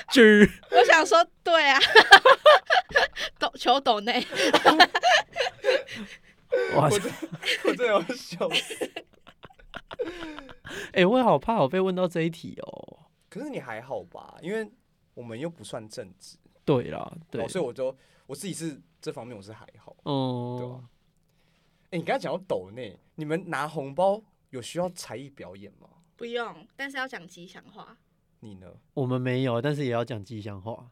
<laughs> 我想说，对啊，<laughs> 抖求抖内。哇塞！我真的要笑死。哎、欸，我也好怕我被问到这一题哦。可是你还好吧？因为。我们又不算正职，对啦，对，哦、所以我就我自己是这方面我是还好，嗯，对吧？哎、欸，你刚才讲到抖内，你们拿红包有需要才艺表演吗？不用，但是要讲吉祥话。你呢？我们没有，但是也要讲吉祥话。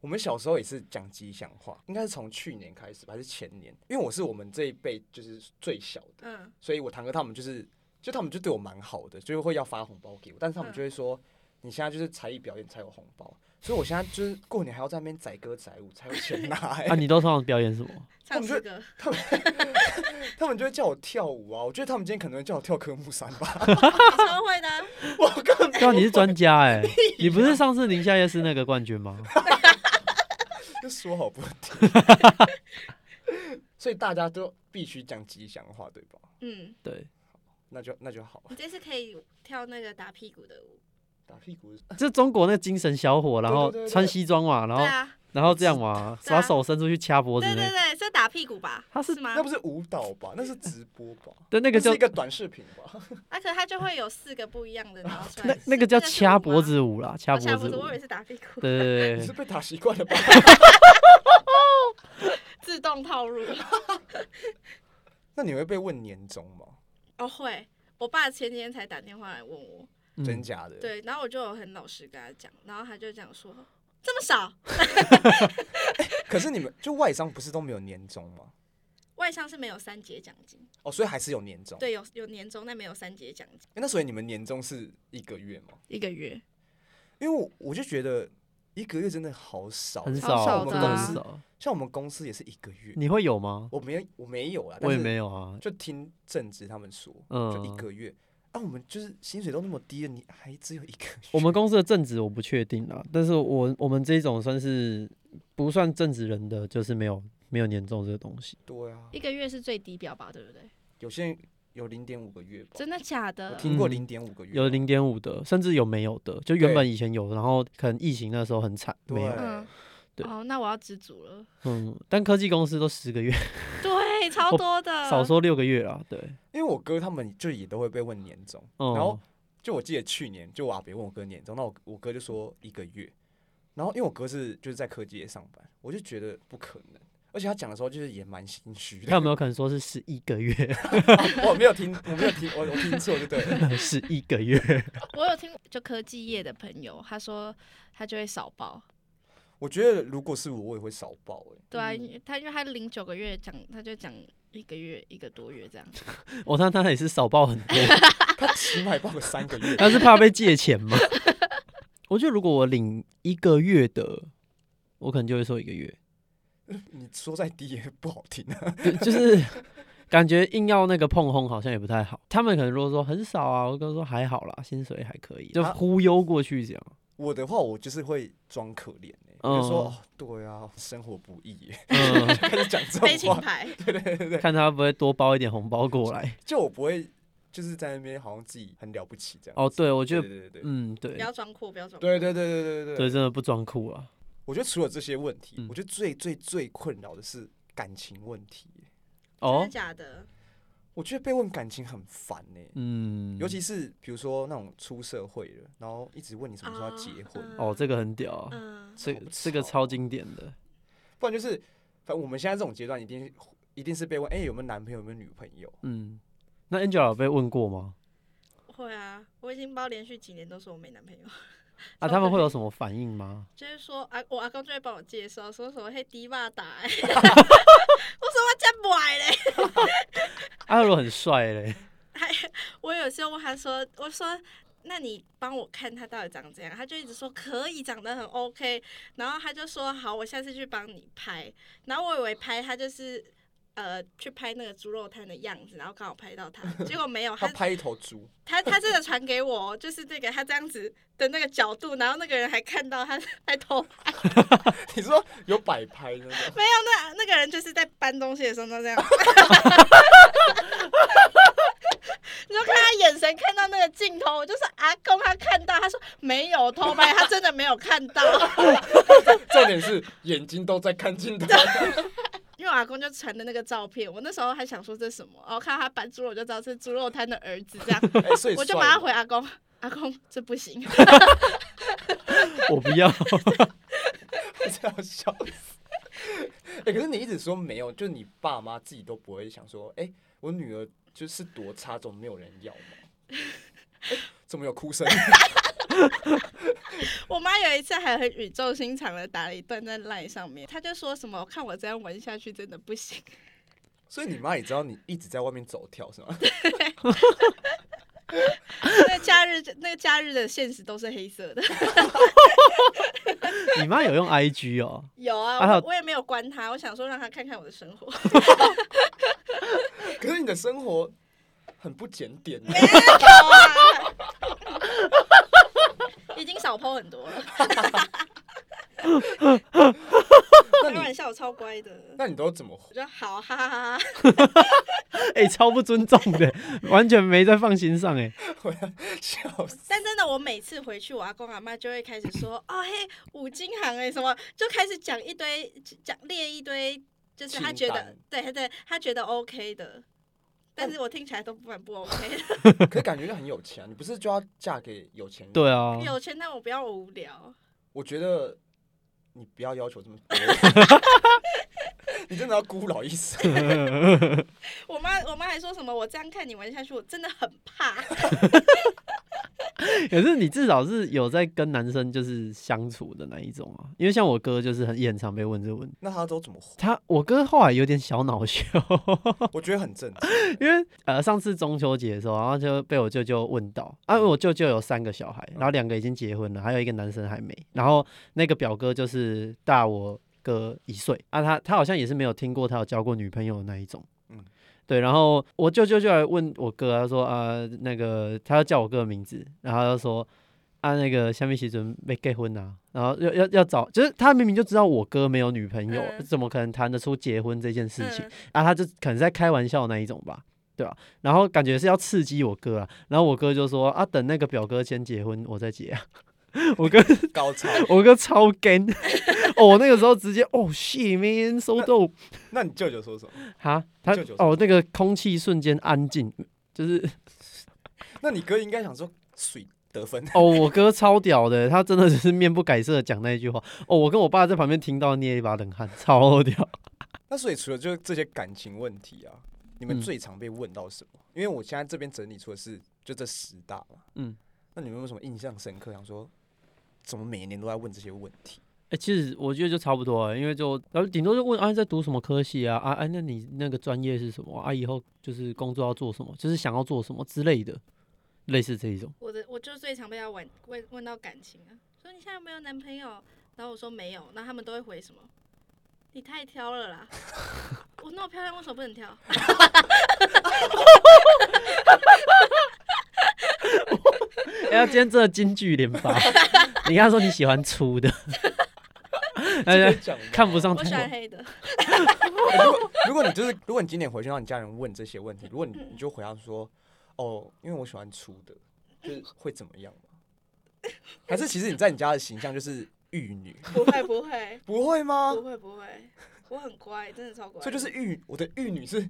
我们小时候也是讲吉祥话，应该是从去年开始吧还是前年？因为我是我们这一辈就是最小的，嗯，所以我堂哥他们就是，就他们就对我蛮好的，就会要发红包给我，但是他们就会说，嗯、你现在就是才艺表演才有红包。所以我现在就是过年还要在那边载歌载舞才有钱拿。<laughs> 啊，你都通常表演什么？唱歌。他们 <laughs> 他们就会叫我跳舞啊！我觉得他们今天可能会叫我跳科目三吧。<laughs> 超会的。我靠！对啊，你是专家哎！你不是上次宁夏夜市那个冠军吗？就说好不听。所以大家都必须讲吉祥话，对吧？嗯，对。那就那就好。你这次可以跳那个打屁股的舞。打屁股，就中国那个精神小伙，然后穿西装嘛，然后然后这样嘛，把手伸出去掐脖子。对对对，是打屁股吧？他是吗？那不是舞蹈吧？那是直播吧？<laughs> 对，那个叫一个短视频吧？而且他就会有四个不一样的，然后 <laughs> 那那个叫掐脖子舞啦，掐脖子舞。我以为是打屁股。对对对，你是被打习惯了吧？<laughs> 自动套路。那你会被问年终吗？哦会，我爸前几天才打电话来问我。真假的？对，然后我就很老实跟他讲，然后他就讲说这么少。<laughs> 可是你们就外商不是都没有年终吗？<laughs> 外商是没有三节奖金哦，所以还是有年终。对，有有年终，但没有三节奖金。那所以你们年终是一个月吗？一个月。因为我我就觉得一个月真的好少，很少的，很少。像我们公司也是一个月。你会有吗？我没有，我没有啊。我也没有啊。就听正职他们说，就一个月。啊，我们就是薪水都那么低了，你还只有一个？我们公司的正职我不确定啊，但是我我们这种算是不算正职人的，就是没有没有年终这个东西。对啊，一个月是最低标吧，对不对？有些人有零点五个月吧？真的假的？我听过零点五个月，有零点五的，甚至有没有的，就原本以前有，然后可能疫情那时候很惨，没有。对哦，那我要知足了。嗯，但科技公司都十个月。<laughs> 对，超多的。少说六个月啊，对。因为我哥他们就也都会被问年终，嗯、然后就我记得去年就我阿伯问我哥年终，那我我哥就说一个月。然后因为我哥是就是在科技业上班，我就觉得不可能。而且他讲的时候就是也蛮心虚的。他有没有可能说是十一个月？<laughs> 我没有听，我没有听，我我听错就对了，<laughs> 十一个月。我有听，就科技业的朋友，他说他就会少报。我觉得如果是我，我也会少报哎。对啊，他因为他领九个月讲，他就讲一个月一个多月这样。<laughs> 我看他也是少报很多，<laughs> 他起码报个三个月。他是怕被借钱吗？<laughs> 我觉得如果我领一个月的，我可能就会说一个月。你说再低也不好听啊，就是感觉硬要那个碰轰好像也不太好。他们可能如果说很少啊，我跟他说还好啦，薪水还可以，就忽悠过去这样。我的话，我就是会装可怜哎，就说哦，对啊，生活不易耶，<laughs> 开始讲这种话，<laughs> 对对对对，看他会不会多包一点红包过来，就我不会就是在那边好像自己很了不起这样。哦，对，我觉得，对对对，嗯，对，不要装酷，不要装，对对对对对对，对，真的不装酷啊。我觉得除了这些问题，我觉得最最最困扰的是感情问题。哦，真的假的？我觉得被问感情很烦呢，嗯，尤其是比如说那种出社会了，然后一直问你什么时候要结婚，哦，这个很屌，嗯，这这个超经典的，不然就是，反正我们现在这种阶段，一定一定是被问，哎，有没有男朋友，有没有女朋友？嗯，那 Angela 有被问过吗？会啊，我已经包连续几年都说我没男朋友。啊，他们会有什么反应吗？<laughs> 就是说，啊，我阿公就会帮我介绍，说什么嘿迪马达，<laughs> 我说我真坏嘞，阿罗很帅嘞，还我有时候问他说，我说那你帮我看他到底长怎样？他就一直说可以，长得很 OK，然后他就说好，我下次去帮你拍，然后我以为拍他就是。呃，去拍那个猪肉摊的样子，然后刚好拍到他，<laughs> 结果没有。他，他拍一头猪。他他真的传给我，就是这个他这样子的那个角度，然后那个人还看到他在偷拍。<laughs> 你说有摆拍那个？没有，那那个人就是在搬东西的时候都这样。<laughs> <laughs> 你就看他眼神看到那个镜头，我就是阿公，他看到他说没有偷拍，他真的没有看到。<laughs> 重点是眼睛都在看镜头。<laughs> 因为我阿公就传的那个照片，我那时候还想说这是什么，然后看到他搬猪肉，我就知道是猪肉摊的儿子这样，欸、我就马上回阿公，阿公这不行，我不要，我真要笑死。哎、<laughs> 欸，可是你一直说没有，就你爸妈自己都不会想说，哎、欸，我女儿就是多差，总没有人要吗？欸、怎么有哭声？<laughs> 我妈有一次还很语重心长的打了一段在 LINE 上面，她就说什么：“看我这样玩下去真的不行。”所以你妈也知道你一直在外面走跳是吗？<laughs> 那假日那个假日的现实都是黑色的。<laughs> 你妈有用 IG 哦？有啊，我，我也没有关她，我想说让她看看我的生活。<laughs> 可是你的生活很不检点。没有啊，已经少 po 很多了。开玩笑，我超乖的。那你都怎么？我说好，哈哈哈哈。<laughs> 哎、欸，超不尊重的，完全没在放心上哎。<laughs> 我要笑死。但真的，我每次回去，我阿公阿妈就会开始说：“哦嘿，五金行哎，什么就开始讲一堆，讲列一堆，就是他觉得对对，他觉得 OK 的。但是我听起来都不蛮不 OK 的。<laughs> 可是感觉就很有钱，你不是就要嫁给有钱人？对啊，有钱，但我不要无聊。我觉得。你不要要求这么多，<laughs> 你真的要孤老一生。我妈，我妈还说什么？我这样看你玩下去，我真的很怕。可是你至少是有在跟男生就是相处的那一种啊，因为像我哥就是很也很常被问这个问题。那他都怎么活？他我哥后来有点小恼羞，<laughs> 我觉得很正常。因为呃上次中秋节的时候，然后就被我舅舅问到，啊，我舅舅有三个小孩，然后两个已经结婚了，还有一个男生还没。然后那个表哥就是大我哥一岁啊，他他好像也是没有听过他有交过女朋友的那一种。对，然后我舅舅就来问我哥，他说啊，那个他要叫我哥的名字，然后他就说啊，那个下面写准备结婚啊，然后要要要找，就是他明明就知道我哥没有女朋友，嗯、怎么可能谈得出结婚这件事情？嗯、啊，他就可能在开玩笑那一种吧，对吧？然后感觉是要刺激我哥啊，然后我哥就说啊，等那个表哥先结婚，我再结啊。<laughs> 我哥高 <laughs> 超，<laughs> 我哥超 gay 哦，那个时候直接哦，shit man so dope。那你舅舅说什么？哈，他舅舅哦，那个空气瞬间安静，就是。那你哥应该想说水得分哦，我哥超屌的，他真的就是面不改色的讲那一句话。哦，我跟我爸在旁边听到捏一把冷汗，超屌。那所以除了就这些感情问题啊，你们最常被问到什么？嗯、因为我现在这边整理出的是就这十大嘛。嗯，那你们有什么印象深刻？想说。怎么每一年都在问这些问题？哎、欸，其实我觉得就差不多啊，因为就然后顶多就问啊，在读什么科系啊？啊，那你那个专业是什么啊？以后就是工作要做什么？就是想要做什么之类的，类似这一种。我的我就最常被他问问问到感情啊，说你现在有没有男朋友？然后我说没有，那他们都会回什么？你太挑了啦！<laughs> 我那么漂亮，为什么不能挑？<laughs> 哎呀，今天真的京剧连发！<laughs> 你刚才说你喜欢粗的，<laughs> 看不上。我喜欢黑的。如果如果你就是，如果你今年回去让你家人问这些问题，如果你你就回答说，哦，因为我喜欢粗的，就是会怎么样吗？还是其实你在你家的形象就是玉女？不会不会不会吗？不会不会，我很乖，真的超乖。这就是玉，我的玉女是。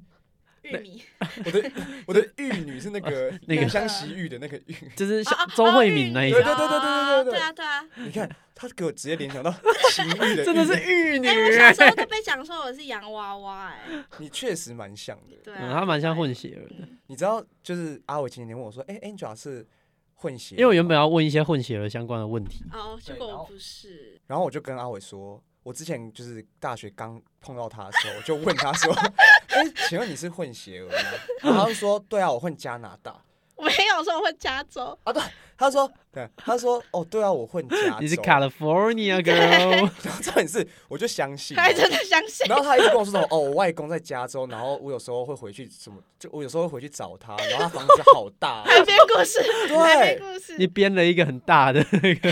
玉米，<laughs> 我的 <laughs> 我的玉女是那个那个香惜玉的那个玉，<laughs> 就是像周慧敏那一个。对对对对对对对啊对啊！你看他给我直接联想到情欲的，真的是玉女。我小时候都被讲说我是洋娃娃哎。你确实蛮像的，对，他蛮像混血儿的。你知道，就是阿伟前几天问我说：“哎，Angela 是混血？”因为我原本要问一些混血儿相关的问题。哦，结果我不是。然后我就跟阿伟说。我之前就是大学刚碰到他的时候，我就问他说：“哎、欸，请问你是混血儿吗？”然后他就说：“对啊，我混加拿大。”我没有说我混加州啊，对，他说，<laughs> 对，他说，哦，对啊，我混加州，你是 California <laughs> girl，<laughs> 然后重点是，我就相信，他还真的相信，然后他一直跟我说什么，哦，我外公在加州，然后我有时候会回去什么，就我有时候会回去找他，然后他房子好大，还编故事，对，故事，你编了一个很大的那个，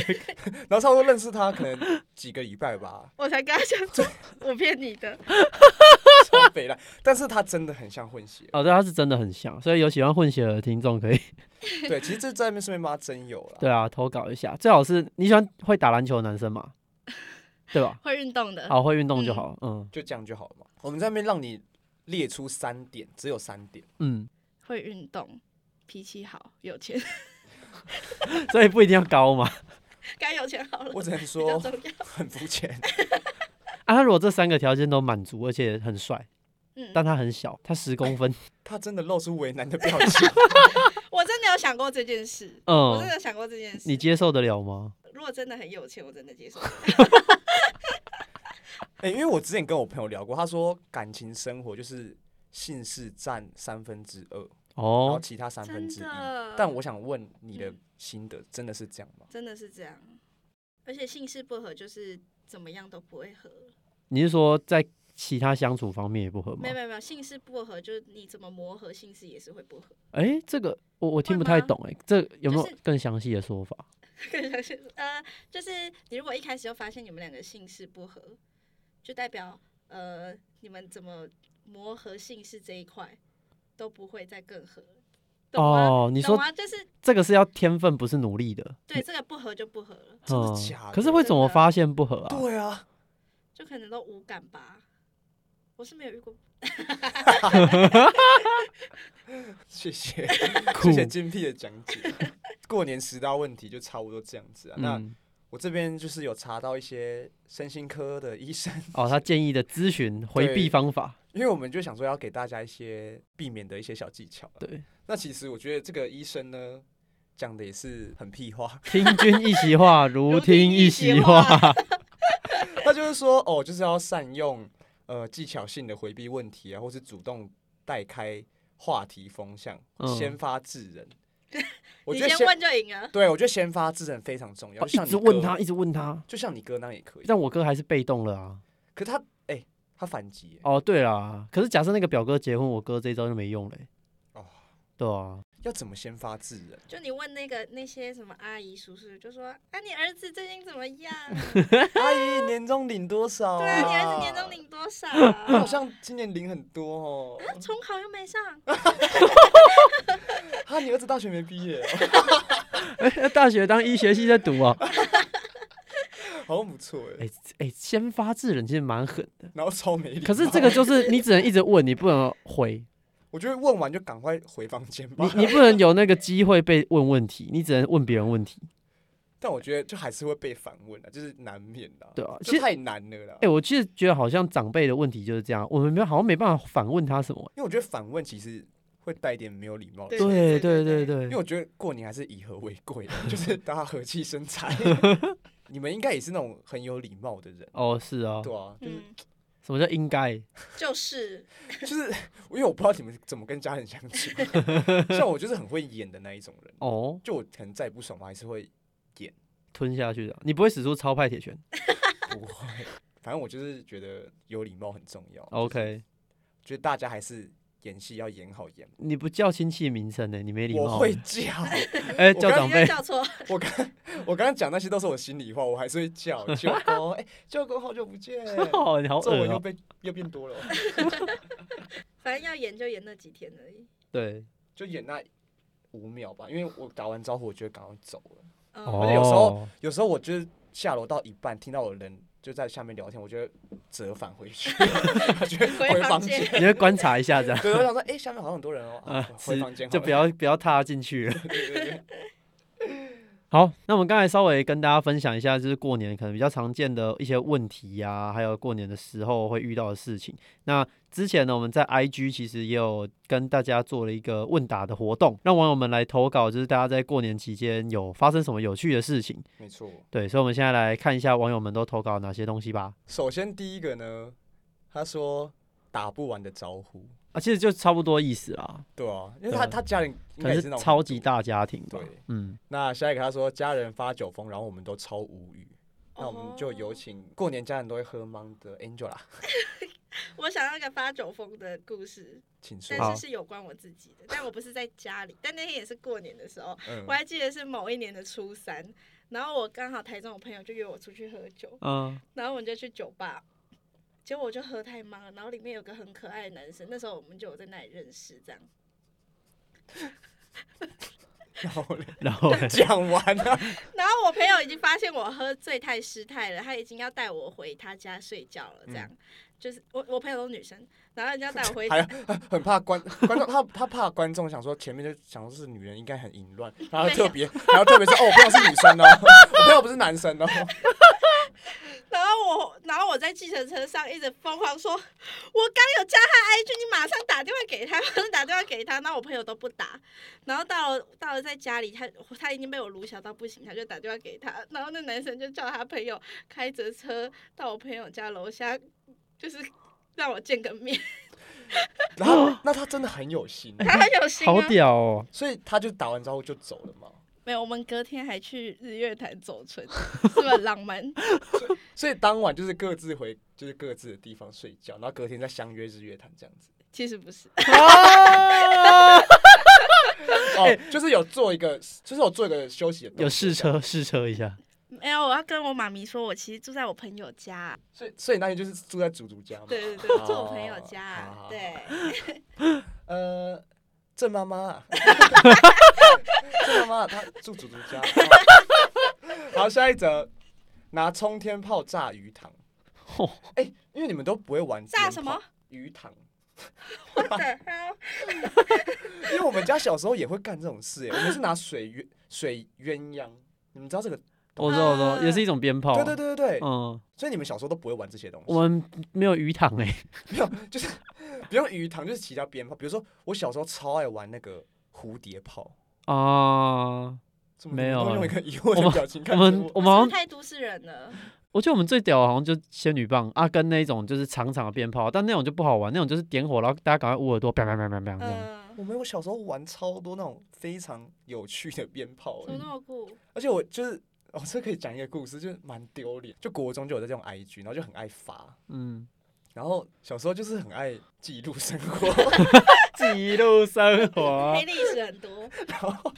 然后差不多认识他可能几个礼拜吧，我才跟他讲说，我骗你的，超北烂，<laughs> 但是他真的很像混血，哦，对，他是真的很像，所以有喜欢混血的听众可以。<laughs> <laughs> 对，其实这在那边顺便帮他真有了。对啊，投稿一下，最好是你喜欢会打篮球的男生嘛，对吧？会运动的，好，会运动就好，嗯，嗯，就这样就好了嘛。我们在那边让你列出三点，只有三点，嗯，会运动，脾气好，有钱，所以不一定要高嘛，该有钱好了，我只能说很肤浅。啊，他如果这三个条件都满足，而且很帅，嗯，但他很小，他十公分，<laughs> 他真的露出为难的表情。<laughs> 我真的有想过这件事，嗯，我真的有想过这件事，你接受得了吗？如果真的很有钱，我真的接受。哎、<laughs> 欸，因为我之前跟我朋友聊过，他说感情生活就是姓氏占三分之二，哦，然后其他三分之一。但我想问你的心得，真的是这样吗？真的是这样，而且性事不合就是怎么样都不会合。你是说在其他相处方面也不合吗？没有没有没有，性事不合就是你怎么磨合，性事也是会不合。哎、欸，这个我我听不太懂哎、欸，这有没有更详细的说法？<laughs> 更详细呃，就是你如果一开始就发现你们两个性事不合。就代表呃，你们怎么磨合性事这一块都不会再更合，哦，你说就是这个是要天分，不是努力的。对，这个不合就不合了，真的假的？可是会怎么发现不合啊？对啊，就可能都无感吧。我是没有遇过。<laughs> 谢谢，<laughs> 谢谢精辟的讲解。过年十大问题就差不多这样子啊。那。嗯我这边就是有查到一些身心科的医生哦，他建议的咨询回避方法，因为我们就想说要给大家一些避免的一些小技巧。对，那其实我觉得这个医生呢讲的也是很屁话，听君一席话，如听一席话。<laughs> 他就是说哦，就是要善用呃技巧性的回避问题啊，或是主动带开话题风向，嗯、先发制人。<laughs> 我觉得先问就赢了。对，我觉得先发制人非常重要。一直问他，一直问他，就像你哥那也可以。但我哥还是被动了啊。可是他，哎，他反击。哦，对啦。可是假设那个表哥结婚，我哥这一招就没用了。哦，对啊。要怎么先发制人？就你问那个那些什么阿姨叔叔，就说啊，你儿子最近怎么样？<laughs> 阿姨年终领多少？对啊，你儿子年终领多少？啊好像今年领很多哦。重考又没上。啊，你儿子大学没毕业？<laughs> 哎，大学当医学系在读啊。<laughs> 好像不错哎。哎哎，先发制人其实蛮狠的，然后超没。可是这个就是你只能一直问，你不能回。我觉得问完就赶快回房间吧。你你不能有那个机会被问问题，你只能问别人问题。<laughs> 但我觉得就还是会被反问的，就是难免的。对啊，其实太难了啦。哎、欸，我其实觉得好像长辈的问题就是这样，我们没好像没办法反问他什么。因为我觉得反问其实会带点没有礼貌。对对对对对。因为我觉得过年还是以和为贵，就是 <laughs> 大家和气生财。<laughs> 你们应该也是那种很有礼貌的人。哦，是啊。对啊，就是。嗯什么叫应该？就是就是，因为我不知道你们怎么跟家人相处。<laughs> 像我就是很会演的那一种人哦，就我可能再不爽，我还是会演吞下去的。你不会使出超派铁拳？<laughs> 不会，反正我就是觉得有礼貌很重要。OK，觉得大家还是。演戏要演好演，你不叫亲戚名称呢？你没礼貌。我会叫，<laughs> 哎，叫长辈。叫错。<laughs> 我刚我刚刚讲那些都是我心里话，我还是会叫舅公。哎，舅公好久不见。哦，你好恶哦。又被又变多了。<laughs> 反正要演就演那几天而已。对，就演那五秒吧，因为我打完招呼，我就赶快走了。而且有时候有时候我就是下楼到一半，听到有人。就在下面聊天，我觉得折返回去，<laughs> 回房间，你会观察一下这样。对，我想说，哎，下面好像很多人哦，啊，回房间就不要不要踏进去了。好，那我们刚才稍微跟大家分享一下，就是过年可能比较常见的一些问题呀、啊，还有过年的时候会遇到的事情。那之前呢，我们在 IG 其实也有跟大家做了一个问答的活动，让网友们来投稿，就是大家在过年期间有发生什么有趣的事情。没错，对，所以我们现在来看一下网友们都投稿哪些东西吧。首先第一个呢，他说打不完的招呼。啊，其实就差不多意思啊。对啊，因为他他家人应该是那种超级大家庭。对，嗯。那下一个他说家人发酒疯，然后我们都超无语。那我们就有请过年家人都会喝茫的 Angela。<laughs> 我想要一个发酒疯的故事，请说。但是是有关我自己的，但我不是在家里，但那天也是过年的时候，我还记得是某一年的初三，然后我刚好台中的朋友就约我出去喝酒，嗯，然后我们就去酒吧。结果我就喝太忙了，然后里面有个很可爱的男生，那时候我们就有在那里认识，这样。<laughs> 然后呢？<laughs> 然后讲完了。<laughs> 然后我朋友已经发现我喝醉太失态了，他已经要带我回他家睡觉了，这样。嗯、就是我我朋友都是女生，然后人家带我回家。还很怕观观众，他他怕观众想说前面就想说是女人，应该很淫乱，然后特别，然后特别是哦，我朋友是女生哦，我朋友不是男生哦。然后我，在计程车上一直疯狂说，我刚有加他 IG，你马上打电话给他，马上打电话给他。那我朋友都不打，然后到了到了在家里，他他已经被我卢小到不行，他就打电话给他。然后那男生就叫他朋友开着车到我朋友家楼下，就是让我见个面。<laughs> 然后那他真的很有心，<laughs> 他很有心，好屌哦！所以他就打完招呼就走了嘛。没有，我们隔天还去日月潭走春，<laughs> 是不是很浪漫？所以，所以当晚就是各自回，就是各自的地方睡觉，然后隔天再相约日月潭这样子。其实不是，<laughs> 哦，就是有做一个，就是有做一个休息的，有试车试车一下。没有，我要跟我妈咪说，我其实住在我朋友家。所以，所以那天就是住在祖祖家嘛。对对对，住我朋友家。对。<laughs> 呃。郑妈妈，<laughs> 郑妈妈，她住祖祖家。<laughs> 好，下一则，拿冲天炮炸鱼塘。哎、欸，因为你们都不会玩炸什么鱼塘。<laughs> 因为我们家小时候也会干这种事，哎，我们是拿水鸳水鸳鸯，你们知道这个？我知道，我知道，也是一种鞭炮。对对对对对，嗯。所以你们小时候都不会玩这些东西。我们没有鱼塘哎，<laughs> 没有，就是。不用鱼塘，就是其他鞭炮。比如说，我小时候超爱玩那个蝴蝶炮啊，没有。用一个疑惑的表情看 <laughs> 我们，我们好像太都市人了。我觉得我们最屌的好像就仙女棒啊，跟那种就是长长的鞭炮，但那种就不好玩。那种就是点火，然后大家赶快捂耳朵，啪啪啪啪啪这样。我们我小时候玩超多那种非常有趣的鞭炮，那么酷。而且我就是，哦，这可以讲一个故事，就是蛮丢脸。就国中就有在这种 IG，然后就很爱发，嗯。然后小时候就是很爱记录生活，<laughs> 记录生活，<laughs> 黑历史很多。然后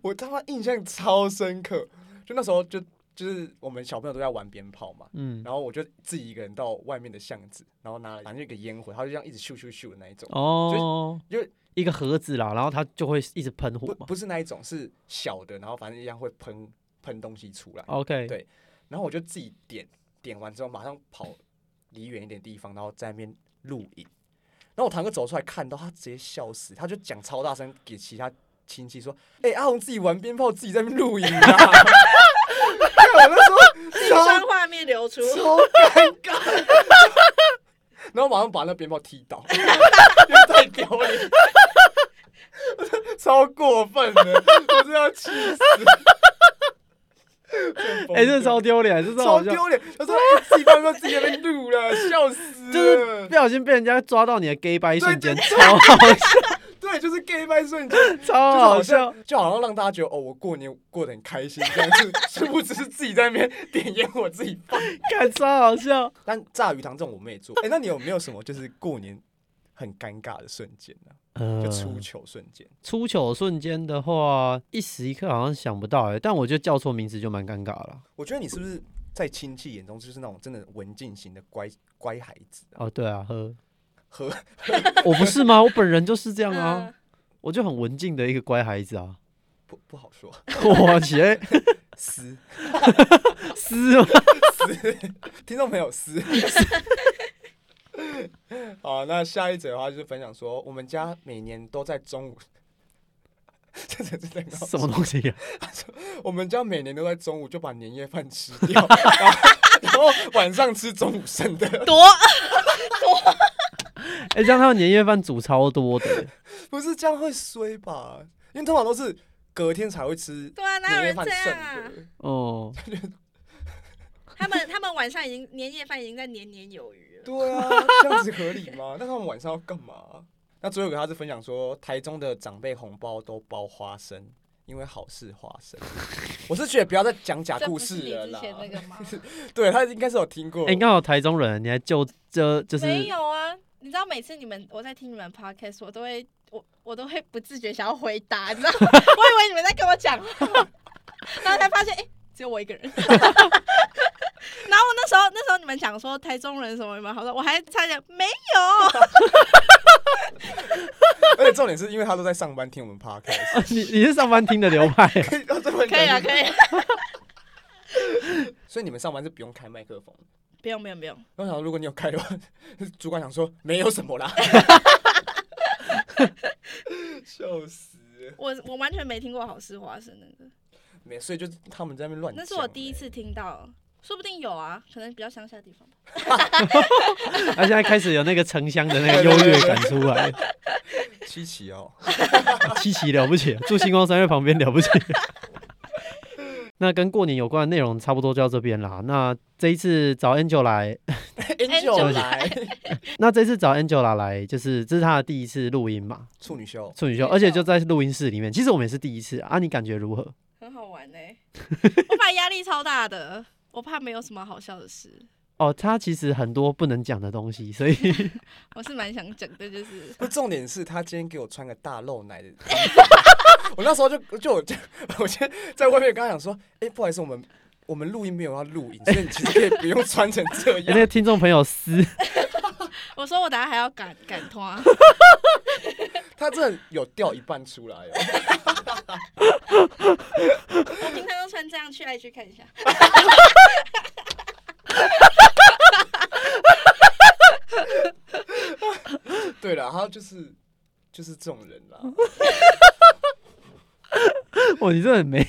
我他妈印象超深刻，就那时候就就是我们小朋友都在玩鞭炮嘛，嗯，然后我就自己一个人到外面的巷子，然后拿了反正一个烟火，他就这样一直咻咻咻的那一种，哦，就就一个盒子啦，然后它就会一直喷火不，不是那一种，是小的，然后反正一样会喷喷东西出来。OK，对，然后我就自己点点完之后马上跑。离远一点地方，然后在那边录影。然后我堂哥走出来看到他，直接笑死。他就讲超大声给其他亲戚说：“哎、欸，阿红自己玩鞭炮，自己在那边录影啊！”我那时候，超画面流出，超尴尬。然后马上把那鞭炮踢倒，<laughs> 太丢脸，超过分了，我真要气死。哎，这超丢脸，这超丢脸！他说自己刚刚自己在那边录了，笑死！就是不小心被人家抓到你的 gay 掰瞬间，超好笑。<laughs> 对，就是 gay 掰瞬间，超好笑，就好像让大家觉得哦，我过年过得很开心这样子，是不只是自己在那边点烟，我自己放，<laughs> 看超好笑。但炸鱼塘这种我们也做。哎，那你有没有什么就是过年很尴尬的瞬间呢？就出糗瞬间，出糗瞬间的话，一时一刻好像想不到哎，但我觉得叫错名字就蛮尴尬了。我觉得你是不是在亲戚眼中就是那种真的文静型的乖乖孩子？哦，对啊，呵呵，我不是吗？我本人就是这样啊，我就很文静的一个乖孩子啊。不不好说，我切，撕撕 <laughs> 吗？撕，听众朋友撕。<laughs> <laughs> 好，那下一则的话就是分享说，我们家每年都在中午，<laughs> 这这这什么东西呀？<laughs> 我们家每年都在中午就把年夜饭吃掉，然后，然后晚上吃中午剩的，多多。哎，这样他们年夜饭煮超多的，不是这样会衰吧？因为通常都是隔天才会吃，对啊，哪有人这样啊？哦，他们他们晚上已经年夜饭已经在年年有余。对啊，<laughs> 这样子合理吗？那他们晚上要干嘛？那最后一个他是分享说，台中的长辈红包都包花生，因为好事花生。<laughs> 我是觉得不要再讲假故事了啦。<laughs> 对，他应该是有听过。哎、刚好台中人，你还就这就是没有啊？你知道每次你们我在听你们 podcast，我都会我我都会不自觉想要回答，你知道吗？我以为你们在跟我讲话，然后才发现哎、欸，只有我一个人。<laughs> 然后那时候，那时候你们讲说台中人什么什么好说，我还差点没有。<laughs> 而且重点是因为他都在上班听我们 <laughs> podcast，、啊、你你是上班听的流派，可以可以啊，可以。所以你们上班是不用开麦克风？不用不用不用。我想如果你有开的话，主管想说没有什么啦。笑死！我我完全没听过好事花生那个。没，所以就他们在那边乱讲。那是我第一次听到。说不定有啊，可能比较乡下的地方吧。<laughs> 他现在开始有那个城乡的那个优越感出来。七奇哦，<laughs> 七奇了不起，住星光三月旁边了不起。<laughs> 那跟过年有关的内容差不多就到这边啦。那这一次找 Angela 来，Angela 来，那这次找 Angela 来，就是这是他的第一次录音嘛？处女秀，处女秀，而且就在录音室里面。其实我们也是第一次啊，你感觉如何？很好玩呢、欸，我把压力超大的，我怕没有什么好笑的事。哦，他其实很多不能讲的东西，所以 <laughs> 我是蛮想讲的，就是。不，重点是他今天给我穿个大露奶的。<laughs> 我那时候就就我就我先在外面跟他讲说，哎、欸，不好意思，我们我们录音没有要录影，所以你其实可以不用穿成这样。欸、那个听众朋友撕，<laughs> 我说我等下还要赶赶拖。他真的有掉一半出来。我平常都穿这样去爱去看一下。<laughs> 对了，他就是就是这种人啦。<laughs> 哇，你真的很没，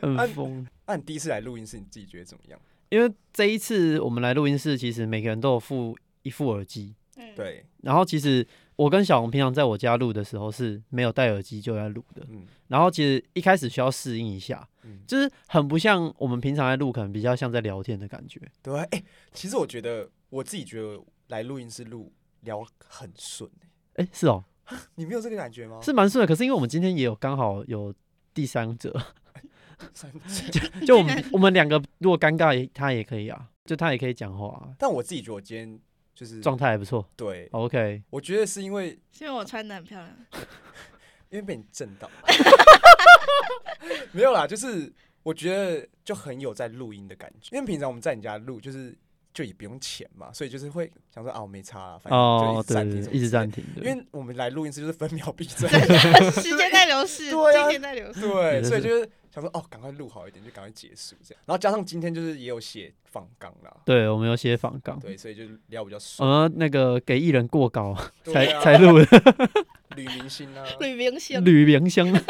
<laughs> 很疯。那你第一次来录音室，你自己觉得怎么样？因为这一次我们来录音室，其实每个人都有附一副耳机。对。然后其实我跟小红平常在我家录的时候是没有戴耳机就在录的。嗯。然后其实一开始需要适应一下，嗯，就是很不像我们平常在录，可能比较像在聊天的感觉。对，哎、欸，其实我觉得我自己觉得来录音室录聊很顺，哎、欸，是哦。<laughs> 你没有这个感觉吗？是蛮顺的，可是因为我们今天也有刚好有第三者，<laughs> 三者 <laughs> 就就我们我们两个如果尴尬，他也可以啊，就他也可以讲话、啊。但我自己觉得我今天就是状态还不错。对，OK。我觉得是因为是因为我穿的很漂亮，<laughs> 因为被你震到。<laughs> 没有啦，就是我觉得就很有在录音的感觉，因为平常我们在你家录就是。就也不用钱嘛，所以就是会想说啊，我没差、啊，反正就一直暂停，一直暂停。因为我们来录音室就是分秒必争，<laughs> 时间在流逝，对啊，时间在流逝，对，所以就是想说哦，赶快录好一点，就赶快结束这样。然后加上今天就是也有写访纲啦，对，我们有写访纲，对，所以就聊比较顺。呃，那个给艺人过稿才才录的，<laughs> 女明星啊，女明星，女明星。<laughs>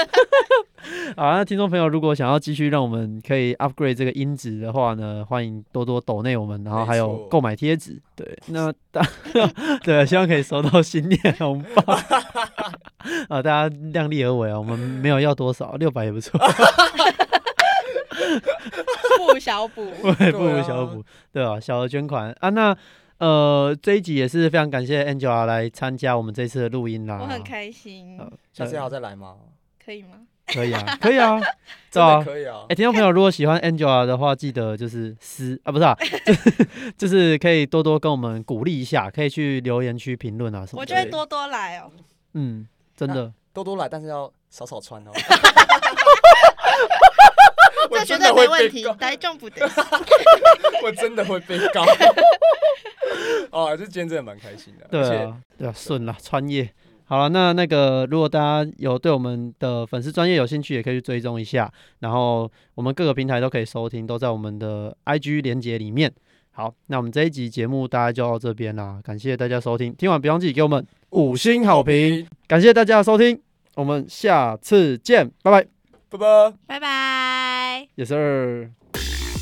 <laughs> 好，那听众朋友如果想要继续让我们可以 upgrade 这个音质的话呢，欢迎多多抖内我们，然后还有购买贴纸。对，那大 <laughs> 对，希望可以收到新年红包 <laughs> 啊！大家量力而为啊，我们没有要多少，六百也不错。不小补，对，不如小补，对啊，小额捐款啊。那呃，这一集也是非常感谢 Angela 来参加我们这次的录音啦，我很开心。呃、下次还要再来吗？可以吗？可以啊，可以啊，<laughs> 对啊可以啊。哎、欸，听众朋友，如果喜欢 Angela 的话，记得就是私啊，不是啊，<laughs> 就是就是可以多多跟我们鼓励一下，可以去留言区评论啊什么的。我觉得多多来哦。嗯，真的多多来，但是要少少穿哦。<laughs> 这绝对没问题，来重不得。我真的会被告。哦，这今天真的蛮开心的。对啊，对啊，顺了，穿越。好了，那那个如果大家有对我们的粉丝专业有兴趣，也可以去追踪一下。然后我们各个平台都可以收听，都在我们的 IG 连接里面。好，那我们这一集节目大家就到这边啦，感谢大家收听，听完别忘记给我们五星好评。感谢大家的收听，我们下次见，拜拜，拜拜，拜拜，Yes sir。